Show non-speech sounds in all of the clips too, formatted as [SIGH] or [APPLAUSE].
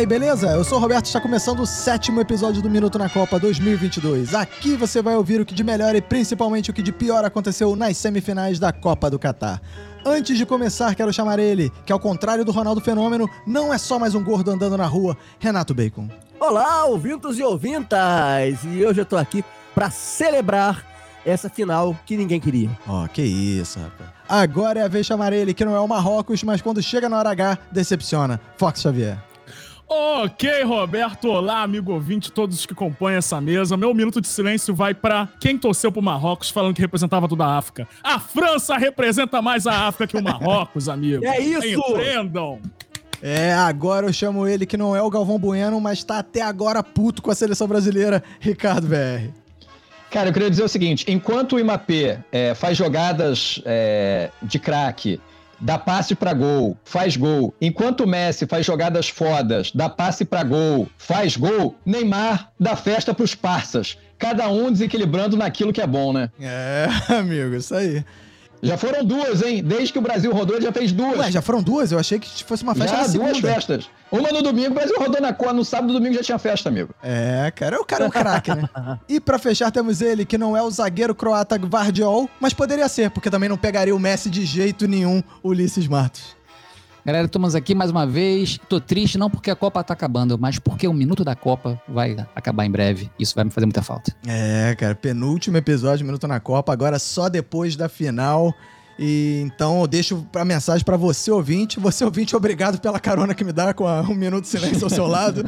E aí, beleza? Eu sou o Roberto, está começando o sétimo episódio do Minuto na Copa 2022. Aqui você vai ouvir o que de melhor e principalmente o que de pior aconteceu nas semifinais da Copa do Catar. Antes de começar, quero chamar ele, que ao contrário do Ronaldo Fenômeno, não é só mais um gordo andando na rua, Renato Bacon. Olá, ouvintos e ouvintas! E hoje eu tô aqui para celebrar essa final que ninguém queria. Ó, oh, que isso, rapaz. Agora é a vez de chamar ele, que não é o Marrocos, mas quando chega na hora H, decepciona. Fox Xavier. Ok, Roberto. Olá, amigo ouvinte, todos que compõem essa mesa. Meu minuto de silêncio vai para quem torceu pro Marrocos falando que representava toda a África. A França representa mais a África que o Marrocos, [LAUGHS] amigo. É isso! Empreendam! É, agora eu chamo ele que não é o Galvão Bueno, mas tá até agora puto com a seleção brasileira, Ricardo BR. Cara, eu queria dizer o seguinte: enquanto o Imapê é, faz jogadas é, de craque dá passe para gol, faz gol. Enquanto o Messi faz jogadas fodas, dá passe para gol, faz gol, Neymar dá festa pros parças. Cada um desequilibrando naquilo que é bom, né? É, [LAUGHS] amigo, isso aí. Já foram duas, hein? Desde que o Brasil rodou, ele já fez duas. Ué, já foram duas? Eu achei que fosse uma festa já, na segunda. duas festas. Uma no domingo, o Brasil rodou na cor. No sábado e domingo já tinha festa, amigo. É, cara, o cara é um craque, né? [LAUGHS] e para fechar temos ele, que não é o zagueiro croata Gvardiol, mas poderia ser, porque também não pegaria o Messi de jeito nenhum, Ulisses Matos. Galera, estamos aqui mais uma vez. Tô triste não porque a Copa tá acabando, mas porque o minuto da Copa vai acabar em breve. Isso vai me fazer muita falta. É, cara, penúltimo episódio Minuto na Copa, agora só depois da final. E então eu deixo a mensagem para você ouvinte. Você ouvinte, obrigado pela carona que me dá com a um minuto de silêncio ao seu lado.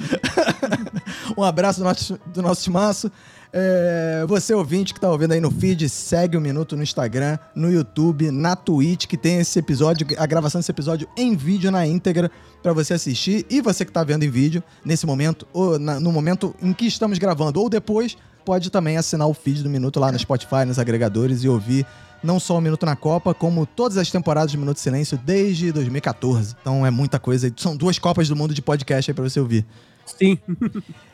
[LAUGHS] um abraço do nosso, do nosso timaço. É, você ouvinte que tá ouvindo aí no feed, segue o Minuto no Instagram, no YouTube, na Twitch, que tem esse episódio, a gravação desse episódio em vídeo na íntegra para você assistir. E você que tá vendo em vídeo, nesse momento, ou na, no momento em que estamos gravando, ou depois, pode também assinar o feed do Minuto lá no Spotify, nos agregadores e ouvir não só o Minuto na Copa, como todas as temporadas de Minuto de Silêncio desde 2014. Então é muita coisa. São duas Copas do Mundo de podcast aí pra você ouvir. Sim.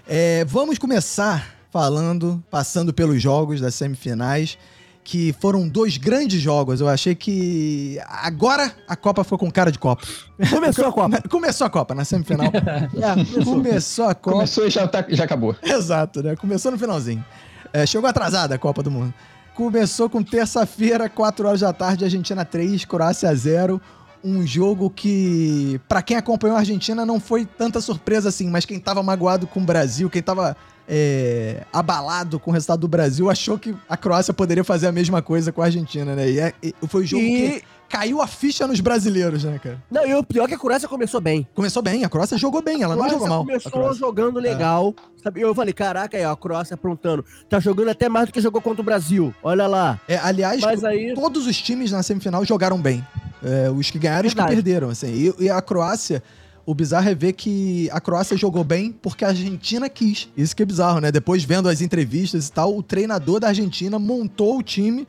é, vamos começar falando, passando pelos jogos das semifinais, que foram dois grandes jogos. Eu achei que agora a Copa foi com cara de Copa. Começou a Copa. [LAUGHS] começou a Copa na semifinal. [LAUGHS] é, começou a Copa. Começou e já, tá, já acabou. [LAUGHS] Exato, né? Começou no finalzinho. É, chegou atrasada a Copa do Mundo. Começou com terça-feira, 4 horas da tarde, Argentina 3, Croácia 0. Um jogo que, para quem acompanhou a Argentina, não foi tanta surpresa assim, mas quem tava magoado com o Brasil, quem tava é, abalado com o resultado do Brasil, achou que a Croácia poderia fazer a mesma coisa com a Argentina, né? E, é, e foi o jogo e... que caiu a ficha nos brasileiros, né, cara? Não, e o pior é que a Croácia começou bem. Começou bem, a Croácia jogou bem, ela não jogou mal. começou jogando legal, é. sabe? Eu falei, caraca, aí, ó, a Croácia aprontando. Tá jogando até mais do que jogou contra o Brasil, olha lá. É, aliás, aí... todos os times na semifinal jogaram bem. É, os que ganharam e os que perderam, assim. E, e a Croácia o bizarro é ver que a Croácia jogou bem porque a Argentina quis. Isso que é bizarro, né? Depois vendo as entrevistas e tal, o treinador da Argentina montou o time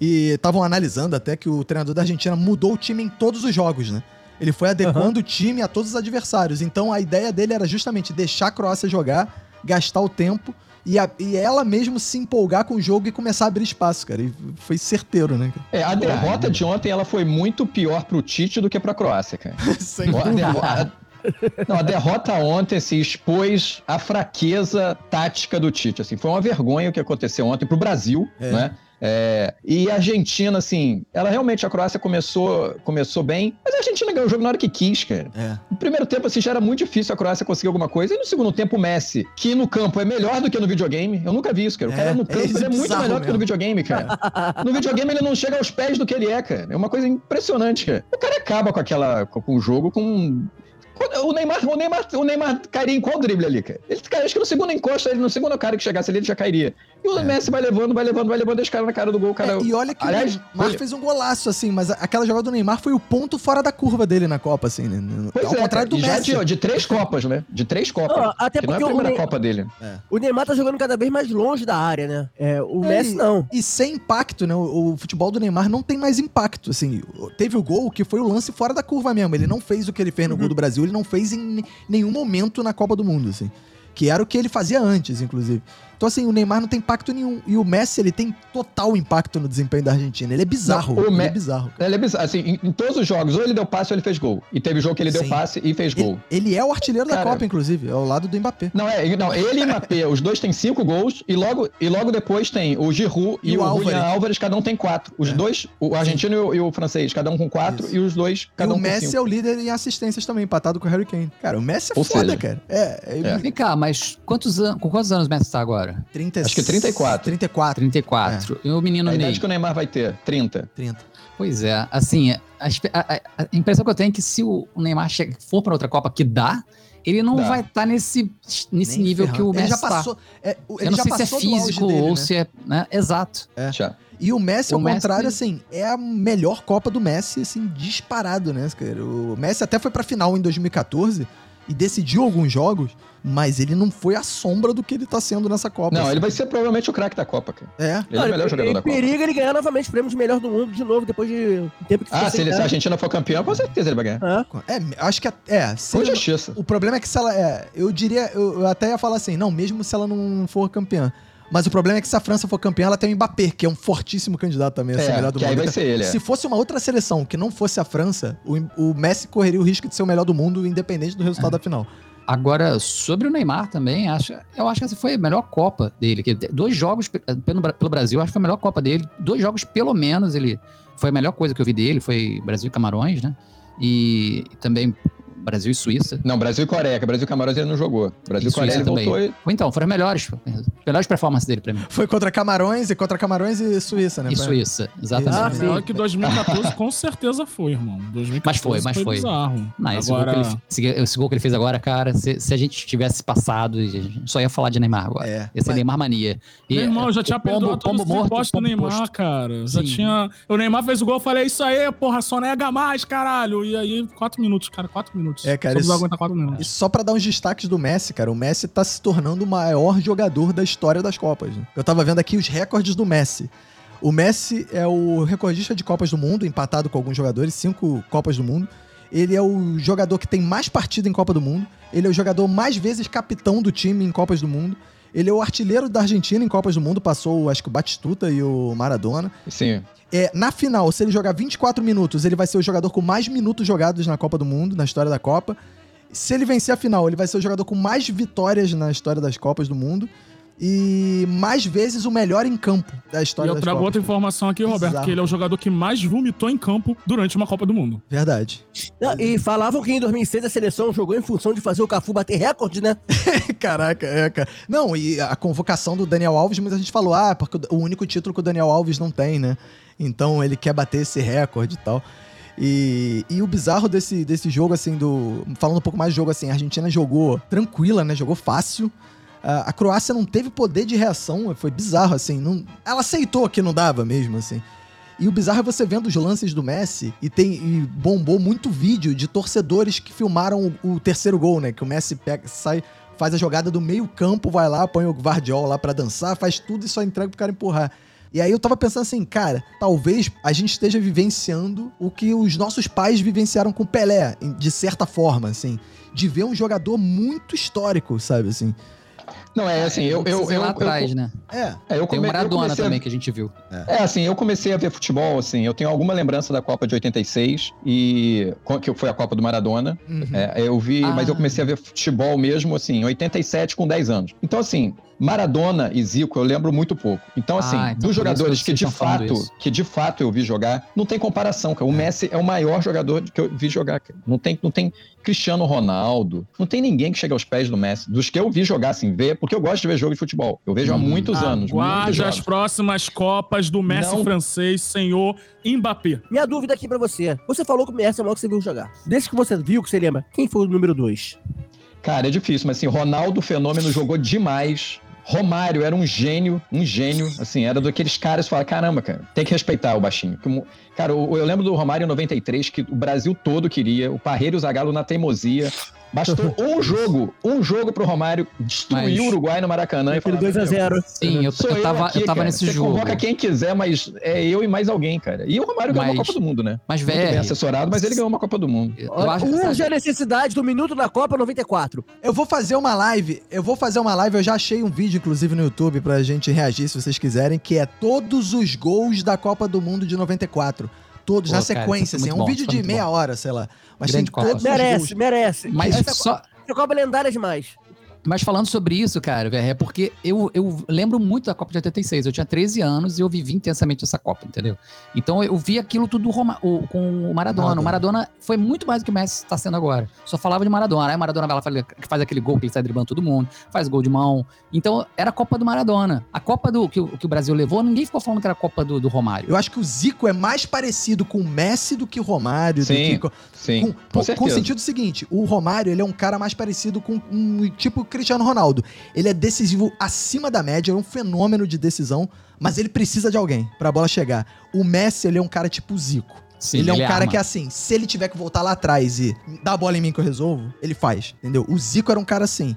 e estavam analisando até que o treinador da Argentina mudou o time em todos os jogos, né? Ele foi adequando uhum. o time a todos os adversários. Então a ideia dele era justamente deixar a Croácia jogar, gastar o tempo e, a, e ela mesmo se empolgar com o jogo e começar a abrir espaço, cara. E foi certeiro, né? É, a derrota de ontem ela foi muito pior pro Tite do que pra Croácia, cara. [LAUGHS] Sem dúvida. Não, a derrota ontem se assim, expôs a fraqueza tática do Tite. Assim, foi uma vergonha o que aconteceu ontem pro Brasil, é. né? É, e a Argentina, assim, ela realmente, a Croácia começou, começou bem, mas a Argentina ganhou o jogo na hora que quis, cara. É. No primeiro tempo, assim, já era muito difícil a Croácia conseguir alguma coisa, e no segundo tempo, o Messi, que no campo é melhor do que no videogame, eu nunca vi isso, cara. O cara é, no campo é, é muito melhor do que no videogame, cara. [LAUGHS] No videogame, ele não chega aos pés do que ele é, cara. É uma coisa impressionante, cara. O cara acaba com aquela, com o jogo com o Neymar, o Neymar, o Neymar cairia em qual drible ali, cara? Ele, cara, acho que no segundo encosta, no segundo cara que chegasse ali, ele já cairia. E o é. Messi vai levando, vai levando, vai levando, deixa o cara na cara do gol, cara. É, e olha que Aliás, o Neymar foi... fez um golaço, assim, mas aquela jogada do Neymar foi o ponto fora da curva dele na Copa, assim, né? Pois Ao é, contrário do Messi. Já de, de, três Copas, né? De três Copas. Não, até porque não é a primeira Ney... Copa dele. É. O Neymar tá jogando cada vez mais longe da área, né? É, o é, Messi não. E sem impacto, né? O, o, futebol do Neymar não tem mais impacto, assim. Teve o gol que foi o lance fora da curva mesmo. Ele não fez o que ele fez no uhum. gol do Brasil, ele não fez em nenhum momento na Copa do Mundo, assim. Que era o que ele fazia antes, inclusive. Então, assim, o Neymar não tem impacto nenhum. E o Messi, ele tem total impacto no desempenho da Argentina. Ele é bizarro. Não, o ele Me- é bizarro. Ele é bizarro. Assim, em, em todos os jogos, ou ele deu passe ou ele fez gol. E teve jogo que ele deu Sim. passe e fez gol. Ele, ele é o artilheiro da Cara- Copa, inclusive. É ao lado do Mbappé. Não, é, não, ele e Mbappé, os dois têm cinco gols, e logo, e logo depois tem o Giroud e, E o o, Álvares. Julian Álvares, cada um tem quatro. Os É. dois, o argentino e o, e o francês, cada um com quatro, Isso. e os dois, E cada o um com Messi cinco. é o líder em assistências também, empatado com o Harry Kane. Cara, o Messi é Ou foda, seja, cara. É, é, É. Vem cá, mas quantos an... com quantos anos o Messi tá agora? 30, Acho que 34. 34. 34. E o menino A Ney? idade que o Neymar vai ter, 30. 30. Pois é, assim, a, a- a- impressão que eu tenho é que se o Neymar for para outra Copa que dá, ele não Dá. vai estar nesse, nesse Nem nível ferrando. que o Messi Ele já tá. passou. é, o- ele Eu não já sei se é passou do auge físico dele, ou né? se é. Né? Exato. Já. E o Messi, O ao Messi- contrário, assim, é a melhor Copa do Messi, assim, disparado, né, cara? O Messi até foi pra final em 2014 e decidiu alguns jogos, mas ele não foi a sombra do que ele tá sendo nessa Copa. Não, assim. ele vai ser provavelmente o craque da Copa, cara. É. Ele é o melhor jogador da Copa. periga ele ganhar novamente o prêmio de melhor do mundo de novo, depois de um tempo que Ah, se, ele, se a. Argentina for campeão, com certeza ele vai ganhar. É. É, acho que. É, se Com ele- justiça. o problema é que se ela. É, eu diria. Eu, eu até ia falar assim, não, mesmo se ela não for campeã. Mas o problema é que se a França for campeã, ela tem o Mbappé, que é um fortíssimo candidato também a ser É, melhor do que mundo. aí vai ser ele, é. Se fosse uma outra seleção que não fosse a França, o, o Messi correria o risco de ser o melhor do mundo, independente do resultado da final. Agora, sobre o Neymar também, acho, eu acho que essa foi a melhor Copa dele. Que dois jogos pe- pelo, pelo Brasil, acho que foi a melhor Copa dele. Dois jogos, pelo menos, ele foi a melhor coisa que eu vi dele, foi Brasil e Camarões, né? E também Brasil e Suíça. Não, Brasil e Coreia, que Brasil e Camarões ele não jogou. Brasil e Coreia Suíça ele também. voltou e... Ou então, foram as melhores, melhores performances dele pra mim. Foi contra Camarões e contra Camarões e Suíça, né? E Foi- Suíça, exatamente. Ah, melhor que 2014, com certeza foi, irmão. 2014 Mas foi, mas foi. bizarro. Não, esse, Agora, gol que ele, esse, gol que ele fez agora, cara, se, se a gente tivesse passado, a gente só ia falar de Neymar agora. É. Ia ser Mas- Neymar mania. E, meu irmão, eu já tinha perdoado todos os morto, impostos do Neymar, posto. cara. Já Sim. tinha... O Neymar fez o gol, eu falei, isso aí, porra, só nega mais, caralho. E aí, quatro minutos, cara, quatro minutos. É, cara, Só isso- aguentar minutos. E só pra dar uns destaques do Messi, cara, o Messi tá se tornando o maior jogador da história das Copas. né? Eu tava vendo aqui os recordes do Messi. O Messi é o recordista de Copas do Mundo, empatado com alguns jogadores, cinco Copas do Mundo. Ele é o jogador que tem mais partida em Copa do Mundo. Ele é o jogador mais vezes capitão do time em Copas do Mundo. Ele é o artilheiro da Argentina em Copas do Mundo, passou, acho que o Batistuta e o Maradona. Sim. É, na final, se ele jogar 24 minutos, ele vai ser o jogador com mais minutos jogados na Copa do Mundo, na história da Copa. Se ele vencer a final, ele vai ser o jogador com mais vitórias na história das Copas do Mundo. E mais vezes o melhor em campo da E história eu das trago outra informação aqui, Roberto, Bizarro. que ele é o jogador que mais vomitou em campo durante uma Copa do Mundo. Verdade. Não, e falavam que em 2006 a seleção jogou em função de fazer o Cafu bater recorde, né? [LAUGHS] Caraca, é, cara. Não, e a convocação do Daniel Alves, muita gente falou, ah, porque o único título que o Daniel Alves não tem, né? Então ele quer bater esse recorde e tal. E, e o bizarro desse, desse jogo, assim, do. Falando um pouco mais de jogo, assim, a Argentina jogou tranquila, né? Jogou fácil. A Croácia não teve poder de reação, foi bizarro, assim. Não, ela aceitou que não dava mesmo, assim. E o bizarro é você vendo os lances do Messi e tem e bombou muito vídeo de torcedores que filmaram o, o terceiro gol, né? Que o Messi pega, sai, faz a jogada do meio-campo, vai lá, põe o Guardiol lá pra dançar, faz tudo e só entrega pro cara empurrar. E aí eu tava pensando assim, cara, talvez a gente esteja vivenciando o que os nossos pais vivenciaram com Pelé, de certa forma, assim. De ver um jogador muito histórico, sabe, assim. Não, é assim, eu... eu, ir eu, lá eu- atrás, né? É, é, eu Tem o come- eu Maradona comecei a- também que a gente viu. É, assim, eu comecei a ver futebol, assim, eu tenho alguma lembrança da Copa de 86, e que foi a Copa do Maradona. uhum. É, eu vi, Ah. mas eu comecei a ver futebol mesmo, assim, em 87, com 10 anos. Então, assim, Maradona e Zico eu lembro muito pouco. Então, assim, Ah, então dos jogadores que que de fato, isso. que de fato eu vi jogar, não tem comparação, cara. O Messi é o maior jogador que eu vi jogar, cara. Não tem, não tem Cristiano Ronaldo, não tem ninguém que chega aos pés do Messi. Dos que eu vi jogar, assim, ver, porque eu gosto de ver jogo de futebol. Eu vejo há Hum. muitos anos. muitos Guarde as próximas Copas do Messi Não. francês, senhor Mbappé. Minha dúvida aqui pra você. Você falou que o Messi é o maior que você viu jogar. Desde que você viu, que você lembra, quem foi o número 2? Cara, é difícil, mas assim, Ronaldo Fenômeno jogou demais. Romário era um gênio, um gênio, assim, era daqueles caras que falam, caramba, cara, tem que respeitar o baixinho. Cara, o- eu lembro do Romário em 93, que o Brasil todo queria, o Parreira e o Zagallo na teimosia, Bastou [LAUGHS] um jogo, um jogo pro Romário destruir Mas- o Uruguai no Maracanã e Aquele falar, 2x0. Sim, eu, Sou eu tava, aqui, eu tava cara. nesse Você jogo. convoca quem quiser, mas é eu e mais alguém, cara. E o Romário ganhou uma Mas- Copa do Mundo, né? Mas, Muito bem velho, assessorado, mas ele ganhou uma Copa do Mundo. eu acho Urge a que necessidade do minuto na Copa 94. Eu vou fazer uma live, eu vou fazer uma live, eu já achei um vídeo, inclusive, no YouTube pra gente reagir, se vocês quiserem, que é todos os gols da Copa do Mundo de 94. Todos, Pô, na cara, sequência, isso assim. É um bom, vídeo foi de meia bom. hora, sei lá. Mas Grande tem Copa. todos os Merece, merece. Mas essa, só, essa Copa é lendária demais. Mas falando sobre isso, cara, velho, é porque eu, eu lembro muito da Copa de 86. Eu tinha 13 anos e eu vivi intensamente essa Copa, entendeu? Então eu vi aquilo tudo Roma- o- com o Maradona. Maradona. O Maradona foi muito mais do que o Messi está sendo agora. Só falava de Maradona. Aí o Maradona vai lá faz, faz aquele gol que ele sai driblando todo mundo, faz gol de mão. Então era a Copa do Maradona. A Copa do que, o- que o Brasil levou, ninguém ficou falando que era a Copa do, do Romário. Eu acho que o Zico é mais parecido com o Messi do que o Romário. do Sim, que com- Sim, com, com, com- com o sentido seguinte, o Romário ele é um cara mais parecido com um tipo Cristiano Ronaldo. Ele é decisivo acima da média, é um fenômeno de decisão, mas ele precisa de alguém pra bola chegar. O Messi ele é um cara tipo Zico. Sim, ele é um cara arma. que assim, se ele tiver que voltar lá atrás e dar a bola em mim que eu resolvo, ele faz, entendeu? O Zico era um cara assim.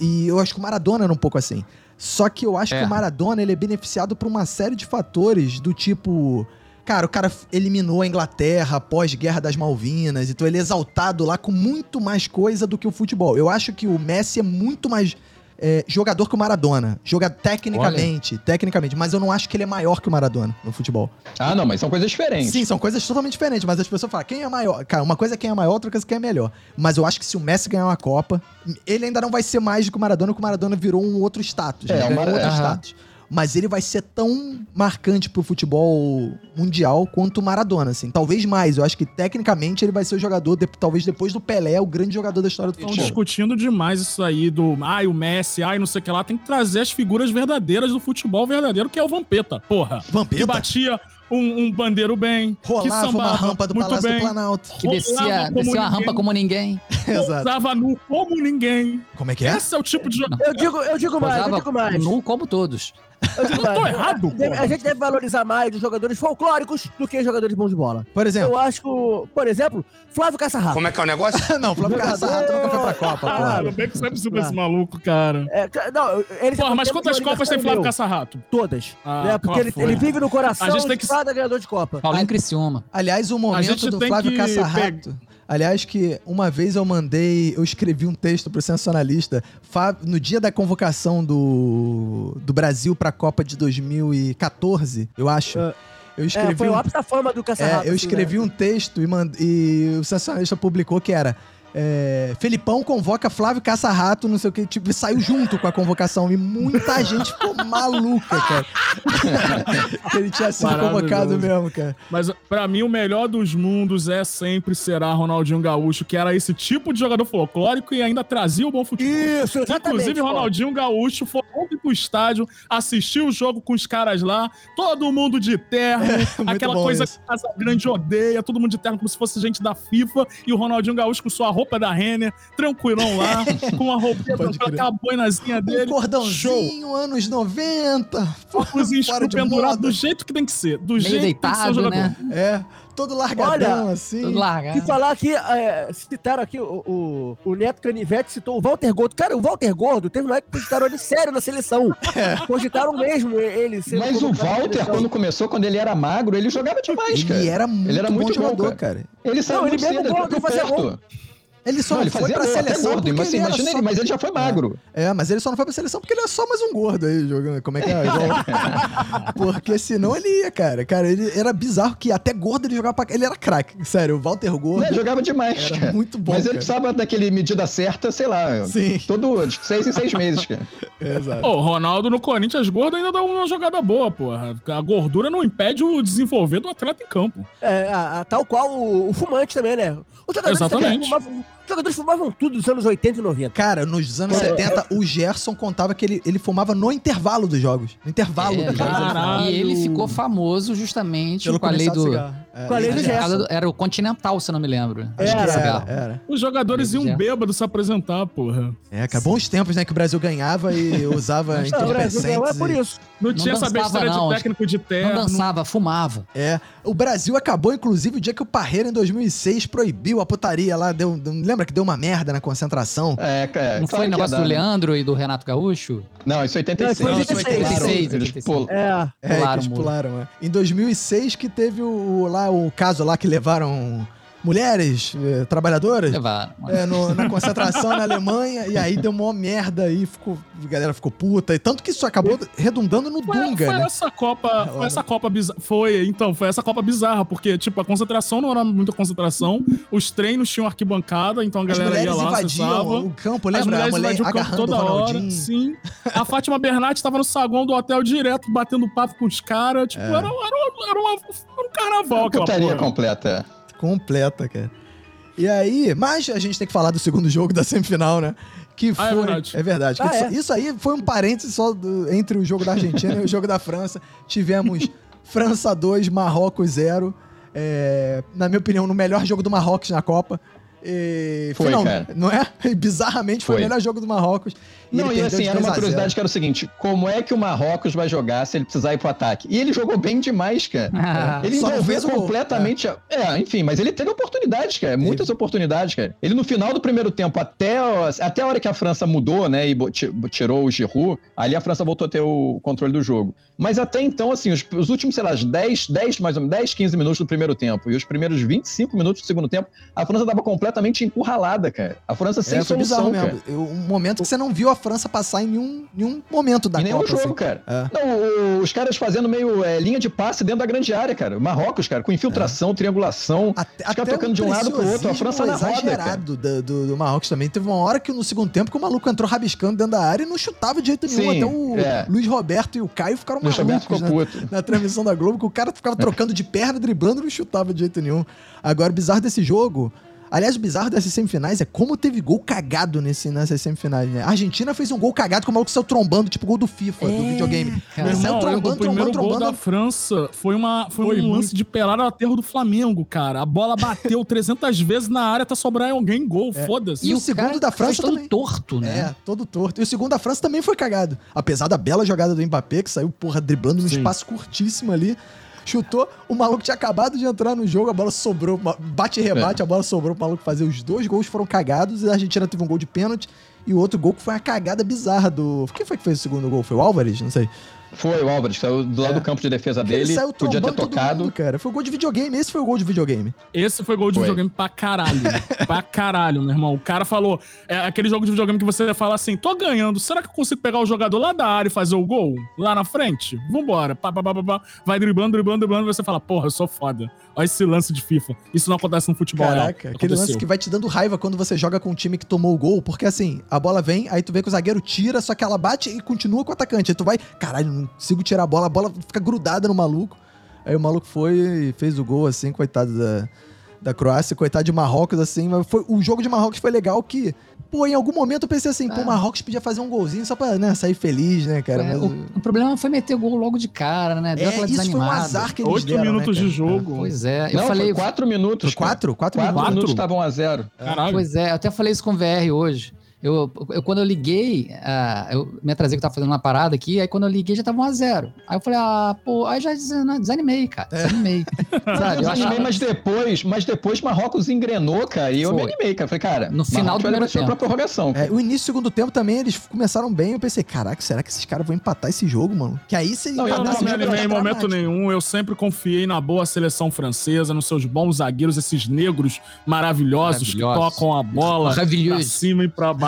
E eu acho que o Maradona era um pouco assim. Só que eu acho É. que o Maradona ele é beneficiado por uma série de fatores do tipo. Cara, o cara eliminou a Inglaterra após Guerra das Malvinas, então ele é exaltado lá com muito mais coisa do que o futebol. Eu acho que o Messi é muito mais é, jogador que o Maradona. Joga tecnicamente, tecnicamente, mas eu não acho que ele é maior que o Maradona no futebol. Ah, não, mas são coisas diferentes. Sim, são coisas totalmente diferentes, mas as pessoas falam, quem é maior? Cara, uma coisa é quem é maior, outra coisa é quem é melhor. Mas eu acho que se o Messi ganhar uma Copa, ele ainda não vai ser mais do que o Maradona, porque o Maradona virou um outro status, É, né? Mara- outro status. Mas ele vai ser tão marcante pro futebol mundial quanto o Maradona, assim. Talvez mais. Eu acho que tecnicamente ele vai ser o jogador, de- talvez depois do Pelé, o grande jogador da história do Estão futebol. discutindo demais isso aí do ai, o Messi, ai, não sei o que lá. Tem que trazer as figuras verdadeiras do futebol verdadeiro, que é o Vampeta, porra. Que Vampeta batia um, um bandeiro bem, que rolava uma rampa do muito Palácio bem, do Planalto. Que descia, descia uma ninguém. rampa como ninguém. [LAUGHS] Exato. Usava nu como ninguém. Como é que é? Esse é o tipo de jogador. Eu digo, eu digo mais, eu digo mais. nu como todos. Eu digo tô errado, Deve-. A gente deve valorizar mais os jogadores folclóricos do que os jogadores bons de bola. Por exemplo. Eu acho que, por exemplo, Flávio Caçarrato. Como é que é o negócio? [LAUGHS] não, Flávio Cassarrato nunca foi pra Copa, Ah, porra. Cara, bem que sempre subiu esse maluco, cara. É, não, ele Porra, mas quantas Copas tem Flávio. Caçarrato? Todas. Ah, né? Porque ele, ele vive no coração A gente tem de que- cada ganhador de Copa. Paulinho Criciúma. Aliás, o momento do Flávio Caçarrato. Aliás, que uma vez eu mandei, eu escrevi um texto pro Sensacionalista no dia da convocação do, do Brasil pra Copa de 2014, eu acho. É. Eu É, escrevi foi o um, ápice da fama do Caçarrato. é, eu assim, escrevi né? um texto e, mand- e o Sensacionalista publicou que era é, Felipão convoca Flávio Caçarrato, não sei o que, tipo, e saiu junto com a convocação. E muita [LAUGHS] gente ficou maluca, cara. que [LAUGHS] ele tinha sido convocado mesmo, cara. Mas pra mim o melhor dos mundos é sempre será Ronaldinho Gaúcho, que era esse tipo de jogador folclórico e ainda trazia o bom futebol. Isso, exatamente. Inclusive. Ronaldinho Gaúcho foi ontem pro estádio, assistiu o jogo com os caras lá, todo mundo de terno, [LAUGHS] muito aquela coisa isso. que a Casa Grande odeia, todo mundo de terno como se fosse gente da FIFA, e o Ronaldinho Gaúcho com sua roupa da Renner, tranquilão lá, [LAUGHS] com a roupinha, aquela boinazinha Um dele. Show! cordãozinho, anos 90. [LAUGHS] Óculos escuro pendurado do jeito que tem que ser. Do Meio jeito que tem que ser deitado, né? É, todo largadão, Olha, assim. Tudo largado. Se falar aqui, é, citaram aqui o, o, o Neto Canivete, citou o Walter Gordo. Cara, o Walter Gordo teve uma época que cogitaram ele sério na seleção. Cogitaram mesmo ele. Mas o Walter, quando começou, quando ele era magro, ele jogava demais, cara. Ele era muito, Ele era muito bom bom, jogador, cara. cara. Ele saiu Não, ele muito mesmo cedo, gol, ele ele fazia gol. Ele só Não, não, ele foi pra seleção gordo, porque mas ele era imagina só- ele, mas ele já foi magro. É, mas ele só não foi pra seleção porque ele é só mais um gordo aí jogando. Como é que é? [LAUGHS] Porque senão ele ia, cara. Cara, ele era bizarro que até gordo ele jogava pra... Ele era craque. Sério, o Walter Gordo. Né, jogava demais, Era cara. muito bom, Mas ele cara. precisava daquele medida certa, sei lá, Sim. todo de seis em seis meses, cara. [LAUGHS] É, exato. Pô, o Ronaldo no Corinthians gordo ainda dá uma jogada boa, porra. A gordura não impede o desenvolver do atleta em campo. É, a- a- tal qual o, o fumante também, né? Jogadores Exatamente. também os jogadores fumavam tudo nos anos 80 e 90. Cara, nos anos 70, o Gerson contava que ele, ele fumava no intervalo dos jogos. No intervalo É, dos jogos. Caralho. E ele ficou famoso justamente Pelo com a lei do. É, Com a lei do Gerson. Era o Continental, se eu não me lembro. Acho que Era, Era, era. Os jogadores iam é. bêbados se apresentar, porra. É, cara, bons tempos, né? Que o Brasil ganhava e [LAUGHS] usava Não, o Brasil ganhou é entorpecentes. por isso. Não, Não tinha essa dançava, besteira não. de técnico de Não terno. dançava, fumava. É. O Brasil acabou, inclusive, o dia que o Parreira, em 2006, proibiu a putaria lá. Deu, deu- lembra que deu uma merda na concentração? É, cara. Não claro foi o negócio do né? Leandro e do Renato Gaúcho? Não, isso é 86. Não, foi Isso 86, pularam, 86, eles 86. pulam. É. É, Pularam muro. pularam, é. Em 2006 que teve o- lá o caso lá que levaram mulheres eh, trabalhadoras Levaram. é, no- na [LAUGHS] concentração na Alemanha e aí deu uma merda aí, ficou, a galera ficou puta e tanto que isso acabou redundando no Foi, Dunga, foi né? essa Copa, Lá foi essa Copa bizarra. Foi, então, foi essa Copa bizarra, porque, tipo, a concentração não era muita concentração, os treinos tinham arquibancada, então a As galera ia lá, invadiam o campo, As lembra? A mulheres mulher invadiam o campo toda hora. Sim. A Fátima Bernardes estava no saguão do hotel direto, batendo papo com os caras. Tipo, É. era, era, era, uma- era um carnaval aquela Putaria completa. Completa, cara. E aí, mas a gente tem que falar do segundo jogo da semifinal, né? Que foi. Ah, é verdade. É verdade. Ah, que é? Isso aí foi um parênteses só do- entre o jogo da Argentina e o jogo da França. Tivemos [LAUGHS] França 2, Marrocos 0. É, na minha opinião, no melhor jogo do Marrocos na Copa. E, Foi, final- cara. [LAUGHS] Não é? E bizarramente foi, Foi. o melhor jogo do Marrocos. Não, ele e assim, era 3 uma a 0. curiosidade que era o seguinte: como é que o Marrocos vai jogar se ele precisar ir pro ataque? E ele jogou bem demais, cara. [LAUGHS] Ah, Ele não envolveu o gol. completamente. a- É. enfim, mas ele teve oportunidades, cara. Muitas oportunidades, cara. Ele no final do primeiro tempo, até, até a hora que a França mudou, né, e tirou o Giroud, ali a França voltou a ter o controle do jogo. Mas até então, assim, os, os últimos, sei lá, 10, 10, mais ou menos, 10, 15 minutos do primeiro tempo e os primeiros 25 minutos do segundo tempo, a França tava completamente encurralada, cara. A França sem É, foi bizarro solução, cara. Eu- Um momento que você não viu a França passar em nenhum, nenhum momento da Em nenhum Copa. jogo, assim. cara. É. Não, os caras fazendo meio é, linha de passe dentro da grande área, cara. Marrocos, cara, com infiltração, triangulação. Até, Os caras tocando de um lado pro outro, a França na roda, exagerado do, do, do Marrocos também. Teve uma hora que no segundo tempo que o maluco entrou rabiscando dentro da área e não chutava de jeito nenhum. Sim, Até o é. Luiz Roberto e o Caio ficaram Luiz malucos né? na transmissão da Globo, que o cara ficava [LAUGHS] trocando de perna, driblando e não chutava de jeito nenhum. Agora, o bizarro desse jogo... Aliás, o bizarro dessas semifinais é como teve gol cagado nesse, nessas semifinais, né? A Argentina fez um gol cagado que o maluco saiu trombando, tipo gol do FIFA, do É, videogame. cara. Ele saiu Não, trombando, o primeiro trombando, gol da. França foi, uma, foi, Foi um muito. lance de pelada no aterro do Flamengo, cara. A bola bateu [LAUGHS] 300 vezes na área até sobrar em alguém gol, foda-se. É. E o segundo da França todo também. torto, né? É, todo torto. E o segundo da França também foi cagado. Apesar da bela jogada do Mbappé, que saiu, porra, driblando num espaço curtíssimo ali. Chutou, o maluco tinha acabado de entrar no jogo, a bola sobrou, bate e rebate, a bola sobrou pro maluco fazer. Os dois gols foram cagados e a Argentina teve um gol de pênalti e o outro gol que foi uma cagada bizarra do. Quem foi que fez o segundo gol? Foi o Álvares? Não sei. Foi o Álvares, saiu do lado É. do campo de defesa Ele dele, saiu podia ter tocado. mundo, cara. Foi o gol de videogame. Esse foi o gol de videogame. Esse foi gol de Foi. videogame pra caralho. [LAUGHS] pra caralho, meu irmão. O cara falou. É aquele jogo de videogame que você fala assim: tô ganhando, será que eu consigo pegar o jogador lá da área e fazer o gol? Lá na frente? Vambora. Pá, pá, pá, pá, pá. Vai driblando, driblando, driblando, e você fala: porra, eu sou foda. Olha esse lance de FIFA. Isso não acontece no futebol, não. Caraca, aquele Aconteceu. lance que vai te dando raiva quando você joga com um time que tomou o gol, porque assim, a bola vem, aí tu vê que o zagueiro tira, só que ela bate e continua com o atacante. Aí tu vai, caralho, não consigo tirar a bola, a bola fica grudada no maluco. Aí o maluco foi e fez o gol, assim, coitado da, da Croácia, coitado de Marrocos, assim. Mas foi, o jogo de Marrocos foi legal que, pô, em algum momento eu pensei assim, pô, Ah. Marrocos podia fazer um golzinho só pra né, sair feliz, né, cara? É, Mas, o, o problema foi meter gol logo de cara, né? Deu é, aquela isso foi um azar que eles Oito deram, né, minutos cara? de jogo. Pois é, eu Não, falei. quatro minutos. Quatro? Quatro, Quatro, minutos? minutos estavam a zero. Caralho. Pois é, eu até falei isso com o VR hoje. Eu, eu- quando eu liguei, ah, eu me atrasei que eu tava fazendo uma parada aqui, aí quando eu liguei já tava 1 a 0 Aí eu falei, ah, pô, aí já desan- desanimei, cara. É. Desanimei. [LAUGHS] Sabe, eu achava... mas depois, mas depois Marrocos engrenou, cara, e eu me Foi. animei, cara. Falei, cara, No final Marrocos do primeiro tempo. pra prorrogação. É, o início do segundo tempo também, eles começaram bem. Eu pensei, caraca, será que esses caras vão empatar esse jogo, mano? Que aí se Não, Eu eu não me animei em momento nenhum. Eu sempre confiei na boa seleção francesa, nos seus bons zagueiros, esses negros maravilhosos, que Maravilhosos. tocam a bola pra cima e pra baixo.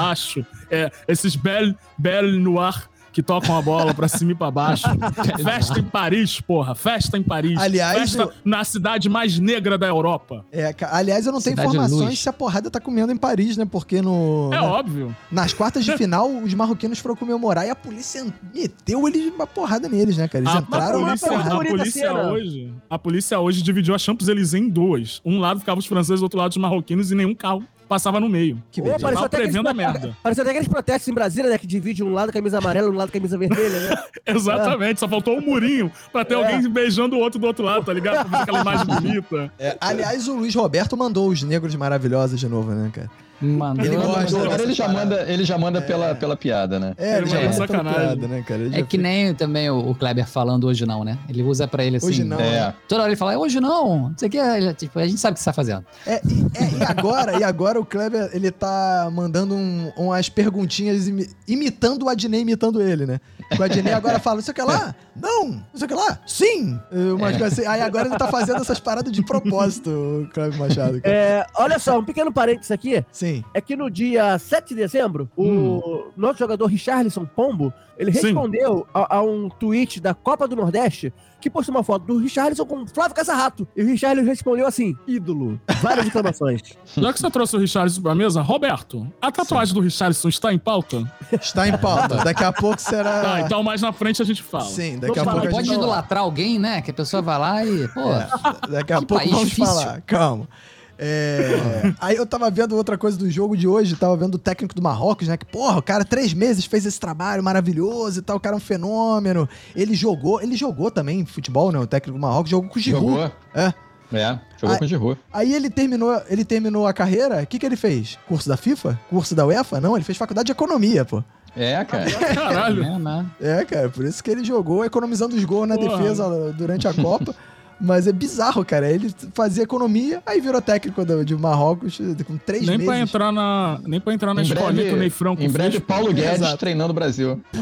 É, esses bel, bel noir que tocam a bola pra cima e pra baixo. [LAUGHS] Festa em Paris, porra. Festa em Paris. Aliás, Festa eu- na cidade mais negra da Europa. É, aliás, eu não tenho Cidade informações se a porrada tá comendo em Paris, né? Porque no, É na- óbvio. nas quartas de final, os marroquinos foram comemorar e a polícia meteu eles uma porrada neles, né, cara? Eles A, entraram a na polícia, porrada. a polícia hoje, a polícia hoje dividiu a Champs-Élysées em duas. Um lado ficava os franceses, do outro lado os marroquinos e nenhum carro passava no meio. Que beleza. pareceu Tava até aqueles prevendo a merda. Pareceu até aqueles protestos em Brasília, né? Que divide um lado camisa amarela, um lado camisa vermelha, né? [LAUGHS] Exatamente, só faltou um murinho pra ter É. alguém beijando o outro do outro lado, tá ligado? Pra fazer aquela imagem bonita. É, aliás, o Luiz Roberto mandou os negros maravilhosos de novo, né, cara? Mandou, Ele gosta mandou. Agora ele já parada. manda, ele já manda pela, pela piada, né? É, ele já É, é sacanagem. sacanagem, né, cara? Ele É já que nem também o, Kleber falando hoje não, né? Ele usa pra ele assim. Hoje não. É. Toda hora ele fala, hoje não, não sei o que. ele, Tipo, a gente sabe o que você tá fazendo. É, e, é, e agora, e agora o Kleber, ele tá mandando um- umas perguntinhas imi- imitando o Adnei imitando ele, né? O Adnei agora fala, não sei o que lá, não, não sei o que lá, sim. Umas coisas assim. Aí agora ele tá fazendo essas paradas de propósito, o Kleber Machado. cara. É, olha só, um pequeno parênteses aqui. Sim. É que no dia 7 de dezembro, o nosso jogador Richarlison Pombo, ele Sim. respondeu a, a um tweet da Copa do Nordeste que postou uma foto do Richarlison com Flávio Casarrato. E o Richarlison respondeu assim, ídolo. Várias exclamações. [LAUGHS] Já que você trouxe o Richarlison pra mesa, Roberto, a tatuagem do Richarlison está em pauta? Está em pauta. Daqui a pouco será. Tá, então mais na frente a gente fala. Sim, daqui a Vamos pouco a falar, Pode gente. idolatrar alguém, né? Que a pessoa vai lá e, pô, Daqui a pouco vamos difícil. falar. Calma. É, Aí eu tava vendo outra coisa do jogo de hoje, tava vendo o técnico do Marrocos, né? Que, porra, o cara três meses fez esse trabalho maravilhoso e tal, o cara é um fenômeno. Ele jogou, ele jogou também futebol, né? O técnico do Marrocos jogou com o Giroud. Jogou. É. É, jogou Ah, com o Giroud. Aí ele terminou, ele terminou a carreira, o que que ele fez? Curso da FIFA? Curso da UEFA? Não, ele fez faculdade de economia, pô. É, cara. Caralho. né, né? É, cara, por isso que ele jogou economizando os gols na Porra. defesa durante a Copa. [LAUGHS] Mas é bizarro, cara. Ele fazia economia, aí virou técnico do- de Marrocos com três Nem meses. pra entrar na, nem pra entrar na escolinha que o Ney Franco em breve fez. Paulo Guedes Exato. treinando o Brasil. [LAUGHS]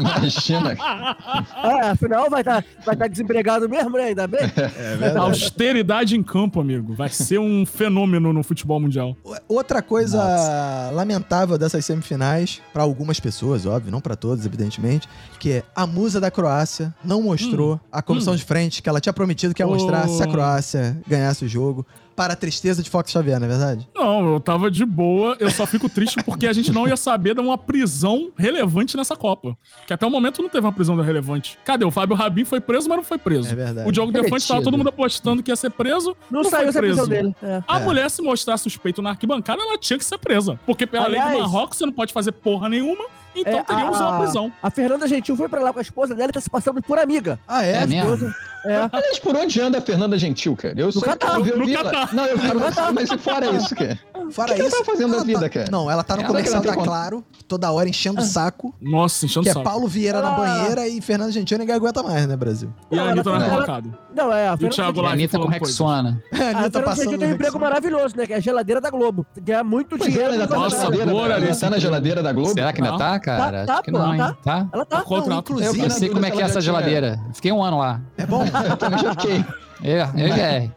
Imagina. Ah, afinal, vai estar vai tá desempregado mesmo, né? Ainda bem. [LAUGHS] É. Austeridade em campo, amigo. Vai ser um fenômeno no futebol mundial. Outra coisa lamentável dessas semifinais, pra algumas pessoas, óbvio, não pra todas, evidentemente, que é a musa da Croácia não mostrou a comissão de frente que ela tinha prometido que ia mostrar Oh. se a Croácia ganhasse o jogo. Para a tristeza de Fox Xavier, não é verdade? Não, eu tava de boa. Eu só fico triste porque a gente não ia saber de uma prisão relevante nessa Copa. Que até o momento não teve uma prisão relevante. Cadê? O Fábio Rabin foi preso, mas não foi preso. É verdade. O Diogo Defante tava todo mundo apostando que ia ser preso. Não, Não saiu foi essa prisão preso. dele. É. A É. mulher, se mostrar suspeito na arquibancada, ela tinha que ser presa. Porque pela lei Aliás- do Marrocos, você não pode fazer porra nenhuma, então É, teríamos a- uma prisão. A Fernanda Gentil foi pra lá com a esposa dela e tá se passando por amiga. Ah, é? É mesmo? Esposa- É. Aliás, por onde anda a Fernanda Gentil, cara? Eu só Catar, eu no Catar. ela- Não, eu vi mas fora isso, cara? Fora [LAUGHS] O que que ela isso. tá fazendo ela vida, tá- cara? Não, ela tá no Ela- comercial que ela da Claro, toda hora enchendo o saco. Nossa, enchendo Que o é saco. Paulo Vieira na Ela- banheira e Fernando Gentil ninguém aguenta mais, né, Brasil? E a Anitta na ela- arquibancada. Não, é. A E o Fernanda Thiago Gentil- lá A Anitta com. Rexona. A [LAUGHS] A Anitta Fernanda passando tem um emprego maravilhoso, né? Que é a geladeira da Globo. Ganha muito é, dinheiro. tá na Nossa, geladeira, agora ela tá na emprego. geladeira da Globo? Será que ainda tá, cara? Tá, Acho que pô, não, hein? tá. Tá? Ela tá. Tá contrato. inclusive, Eu sei como é que é essa ela já geladeira. Fiquei um ano lá. É bom? Eu também já fiquei. É, eu é.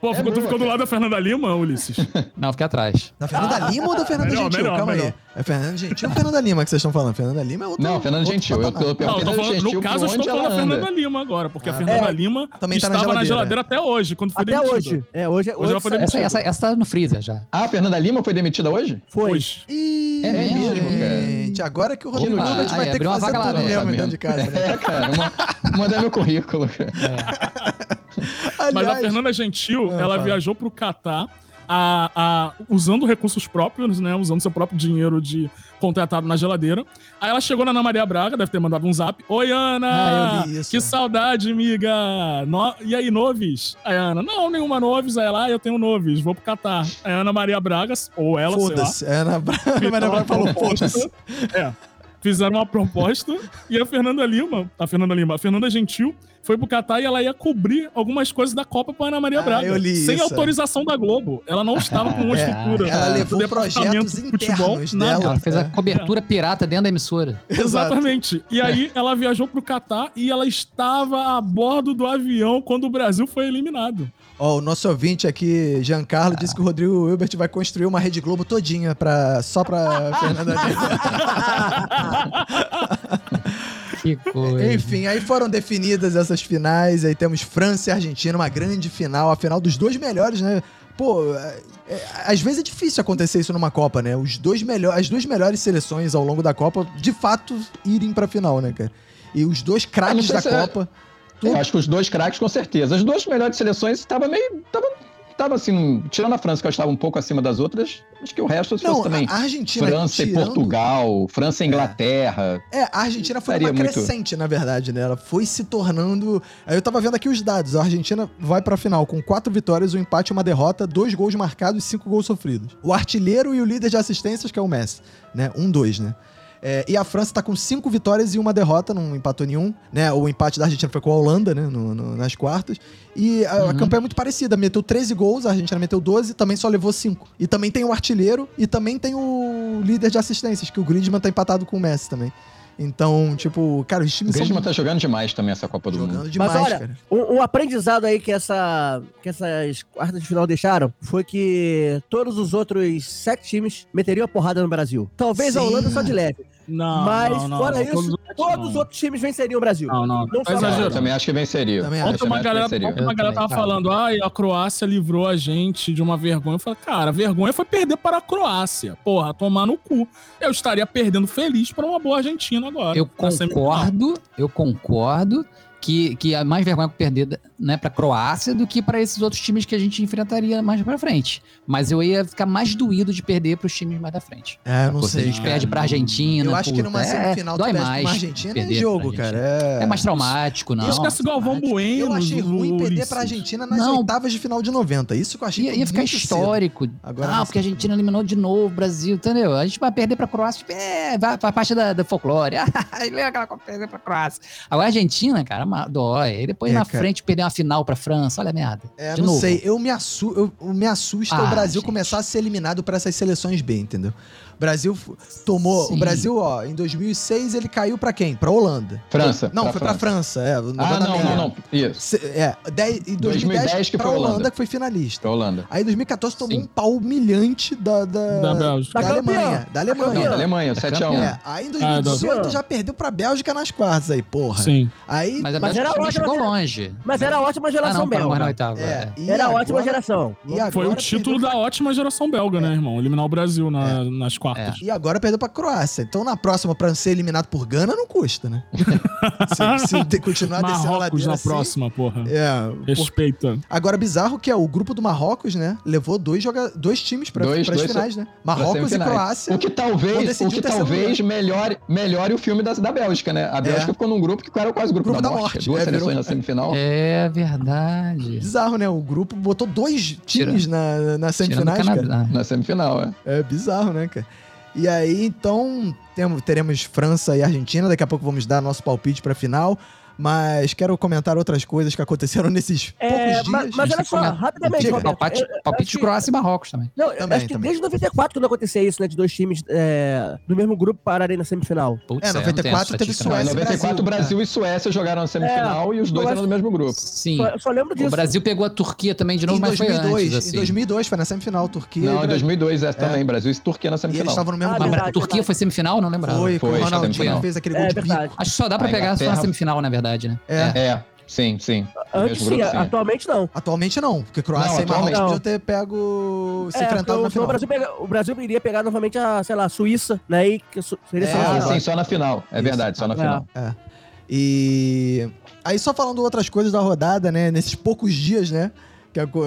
Pô, ficou, tu ficou do lado da Fernanda Lima, Ulisses? [LAUGHS] Não, fiquei atrás. Da Fernanda Lima ou da Fernanda Melhor, Gentil? melhor, Calma melhor. aí. É Fernanda Gentil ou Fernanda Lima que vocês estão falando? Fernanda Lima é outro. Não, Fernanda Gentil. Eu tô, eu Não, eu tô falando, Gentil no caso, eu estou falando da. Fernanda Lima agora, porque a Ah, Fernanda é. Lima Também tá na estava na geladeira. até hoje, quando foi Até demitida. hoje. É, hoje, Hoje ela foi demitida. Essa, essa, essa tá no freezer já. Ah, a Fernanda Lima foi demitida hoje? Foi. Hoje. Ih, É mesmo, gente, agora que o Rodrigo Opa, Hilbert vai ter que fazer tudo né? mesmo Tá dentro de casa. Né? É, cara. uma- Mandar meu currículo. [LAUGHS] [LAUGHS] cara. Mas a Aliás, Fernanda Gentil, Ah, ela fala. viajou pro Catar a, a- usando recursos próprios, né? Usando seu próprio dinheiro de contratado na geladeira. Aí ela chegou na Ana Maria Braga, deve ter mandado um zap. Oi, Ana! Ah. Que saudade, amiga! No- E aí, noves? Aí Ana, não, nenhuma noves. Aí ela, ah, eu tenho noves, vou pro Catar. Aí a Ana Maria Bragas, ou ela, sei lá. Foda-se. É, na Bra- [LAUGHS] Maria Braga falou, foda-se. É. Fizeram uma proposta e a Fernanda Lima, a Fernanda Lima, a Fernanda Gentil foi pro Catar e ela ia cobrir algumas coisas da Copa pra Ana Maria Ah, Braga. eu li sem isso. autorização da Globo. Ela não estava com uma É, estrutura. ela levou projetos de futebol, nada. dela. Ela fez É. a cobertura pirata dentro da emissora. Exatamente. E aí ela viajou pro Catar e ela estava a bordo do avião quando o Brasil foi eliminado. Ó, o nosso ouvinte aqui, Giancarlo, disse que o Rodrigo Hilbert vai construir uma Rede Globo todinha pra, só pra [LAUGHS] Fernanda. Que coisa. Enfim, aí foram definidas essas finais, aí temos França e Argentina, uma grande final, a final dos dois melhores, né? Pô, é- é- às vezes é difícil acontecer isso numa Copa, né? Os dois melhor, as duas melhores seleções ao longo da Copa, de fato, irem pra final, né, cara? E os dois craques da é- Copa. Eu acho que os dois craques, com certeza. As duas melhores seleções estavam meio. Tava, tava assim, tirando a França, que eu estava um pouco acima das outras, acho que o resto se fosse também. a Argentina. França e tirando- Portugal, França e Inglaterra. É, a Argentina foi uma muito- crescente, na verdade, né? Ela foi se tornando. Aí eu tava vendo aqui os dados. A Argentina vai pra final com quatro vitórias, um empate e uma derrota, dois gols marcados e cinco gols sofridos. O artilheiro e o líder de assistências, que é o Messi, né? Um, dois, né? É, e a França tá com cinco vitórias e uma derrota, não empatou nenhum, né? O empate da Argentina foi com a Holanda, né? No- no- nas quartas. E a, a Uhum. campanha é muito parecida. Meteu 13 gols, a Argentina meteu 12, também só levou 5. E também tem o artilheiro e também tem o líder de assistências, que o Griezmann tá empatado com o Messi também. Então, tipo, cara, os O times são Griezmann tá jogando demais também essa Copa do Mundo. jogando demais, Mas olha, cara. Um, um aprendizado aí que, essa, que essas quartas de final deixaram foi que todos os outros sete times meteriam a porrada no Brasil. Talvez a Sim. Holanda só de leve. Não, mas, não, não, fora não, isso, todos todos, os- os outros times venceriam o Brasil. Não, não, Não É, eu também acho que venceria. Também. Ontem uma galera, venceria. ontem uma galera tava cara. falando, ai, a Croácia livrou a gente de uma vergonha. Eu falei, cara, a vergonha foi perder para a Croácia. Porra, tomar no cu. Eu estaria perdendo feliz para uma boa Argentina agora. Eu concordo, eu concordo que, que é mais vergonha perder né, pra Croácia do que pra esses outros times que a gente enfrentaria mais pra frente. Mas eu ia ficar mais doído de perder pros times mais da frente. É, não Pô, se a sei. gente cara. perde pra Argentina. Eu acho que puta, numa é, semifinal dói pra mais Argentina é perder pra jogo, cara. É... É mais traumático, não. Esquece Galvão traumático. Bueno. Eu achei ruim perder pra Argentina nas Não. oitavas de final de 90. Isso que eu achei Ia, ia ficar muito cedo. histórico. Agora ah, porque a Argentina eliminou de novo o Brasil, entendeu? A gente vai perder pra Croácia, tipo, é, vai pra parte da, da folclore. [LAUGHS] Lembra aquela perder pra Croácia. Agora a Argentina, cara, dói. E depois É, na cara. frente perder uma final pra França, olha a merda. É, de não novo. sei. Eu me, assu eu, me assusta o Ah, Brasil gente. começar a ser eliminado por essas seleções B, entendeu? O Brasil tomou. Sim. O Brasil, ó, em 2006 ele caiu pra quem? Pra Holanda. França, Não, pra foi pra França. É, Ah, não, não, não. Isso. Se- É, dez- em 2010, 2010 que pra foi Holanda, Holanda. que foi finalista. Pra Holanda. Aí em 2014 tomou Sim. um pau humilhante da, da, Da Bélgica. da Da Alemanha. Da Da Não, Alemanha. da Alemanha, Tá 7x1. campeão. É, aí em Ah, 2018 da- já perdeu pra Bélgica nas quartas aí, porra. Sim. Aí. Mas Mas era ótimo, chegou mas- longe. Mas era ótima Ah, geração não, belga. é, é. e Era agora- ótima geração. e agora Foi o título da ótima geração belga, né, irmão? Eliminar o Brasil na- nas quartas. E agora perdeu pra Croácia. Então na próxima, pra ser eliminado por Gana, não custa, né? [LAUGHS] se, se continuar descendo a Marrocos ladeira na assim, próxima, porra. É. por- Respeita. Agora, bizarro que é o grupo do Marrocos, né? Levou dois, joga... dois times pra, Dois- pras dois finais, né? Marrocos e. Croácia. O que talvez, o que talvez melhore, melhore o filme da, da Bélgica, né? A Bélgica É. ficou num grupo que era quase o grupo, Grupo da, da morte. morte. Duas É, seleções virou- na semifinal. É verdade. Bizarro, né? O grupo botou dois times na, na Tirando o semifinais, cara. Canadá. Na semifinal, é. É bizarro, né, cara? E aí, então, temos, teremos França e Argentina. Daqui a pouco vamos dar nosso palpite pra final. Mas quero comentar outras coisas que aconteceram nesses É, poucos dias. mas, mas olha só, rapidamente, Diga. Roberto. Palpite, eu- eu palpite de que- Croácia e Marrocos também. Não, Também, acho que também. desde 94 quando acontecia isso, né? De dois times é, do mesmo grupo pararem na semifinal. Putz, É, eu não tenho 94 teve estatística, Não, em Suécia e 94, Brasil. Brasil, e Suécia jogaram na semifinal e os dois eram no mesmo grupo. Sim. Só, eu só lembro disso. O Brasil pegou a Turquia também de novo, em mas foi 2002, antes, assim. em 2002 foi na semifinal, Turquia. Não, em Brasil. 2002 é também, Brasil e Turquia na E eles semifinal. estavam no mesmo Ah, grupo. verdade, a Turquia verdade. foi semifinal? Não lembrava. Foi, com o Foi, Ronaldinho semifinal. fez aquele gol É de bico. Acho que só dá pra pegar só na semifinal, na verdade, né? É. É, sim, sim. Antes Mesmo sim, sim. atualmente não. Atualmente não, porque Croácia Não, e Marrocos atualmente podiam ter pego se É, enfrentado na o, final. o, Brasil pega- o Brasil iria pegar novamente a, sei lá, a Suíça, né? E seria É, só Ah, sim, só na final. É Isso. verdade, só na É. final. É. E aí só falando outras coisas da rodada, né? Nesses poucos dias, né? Que co-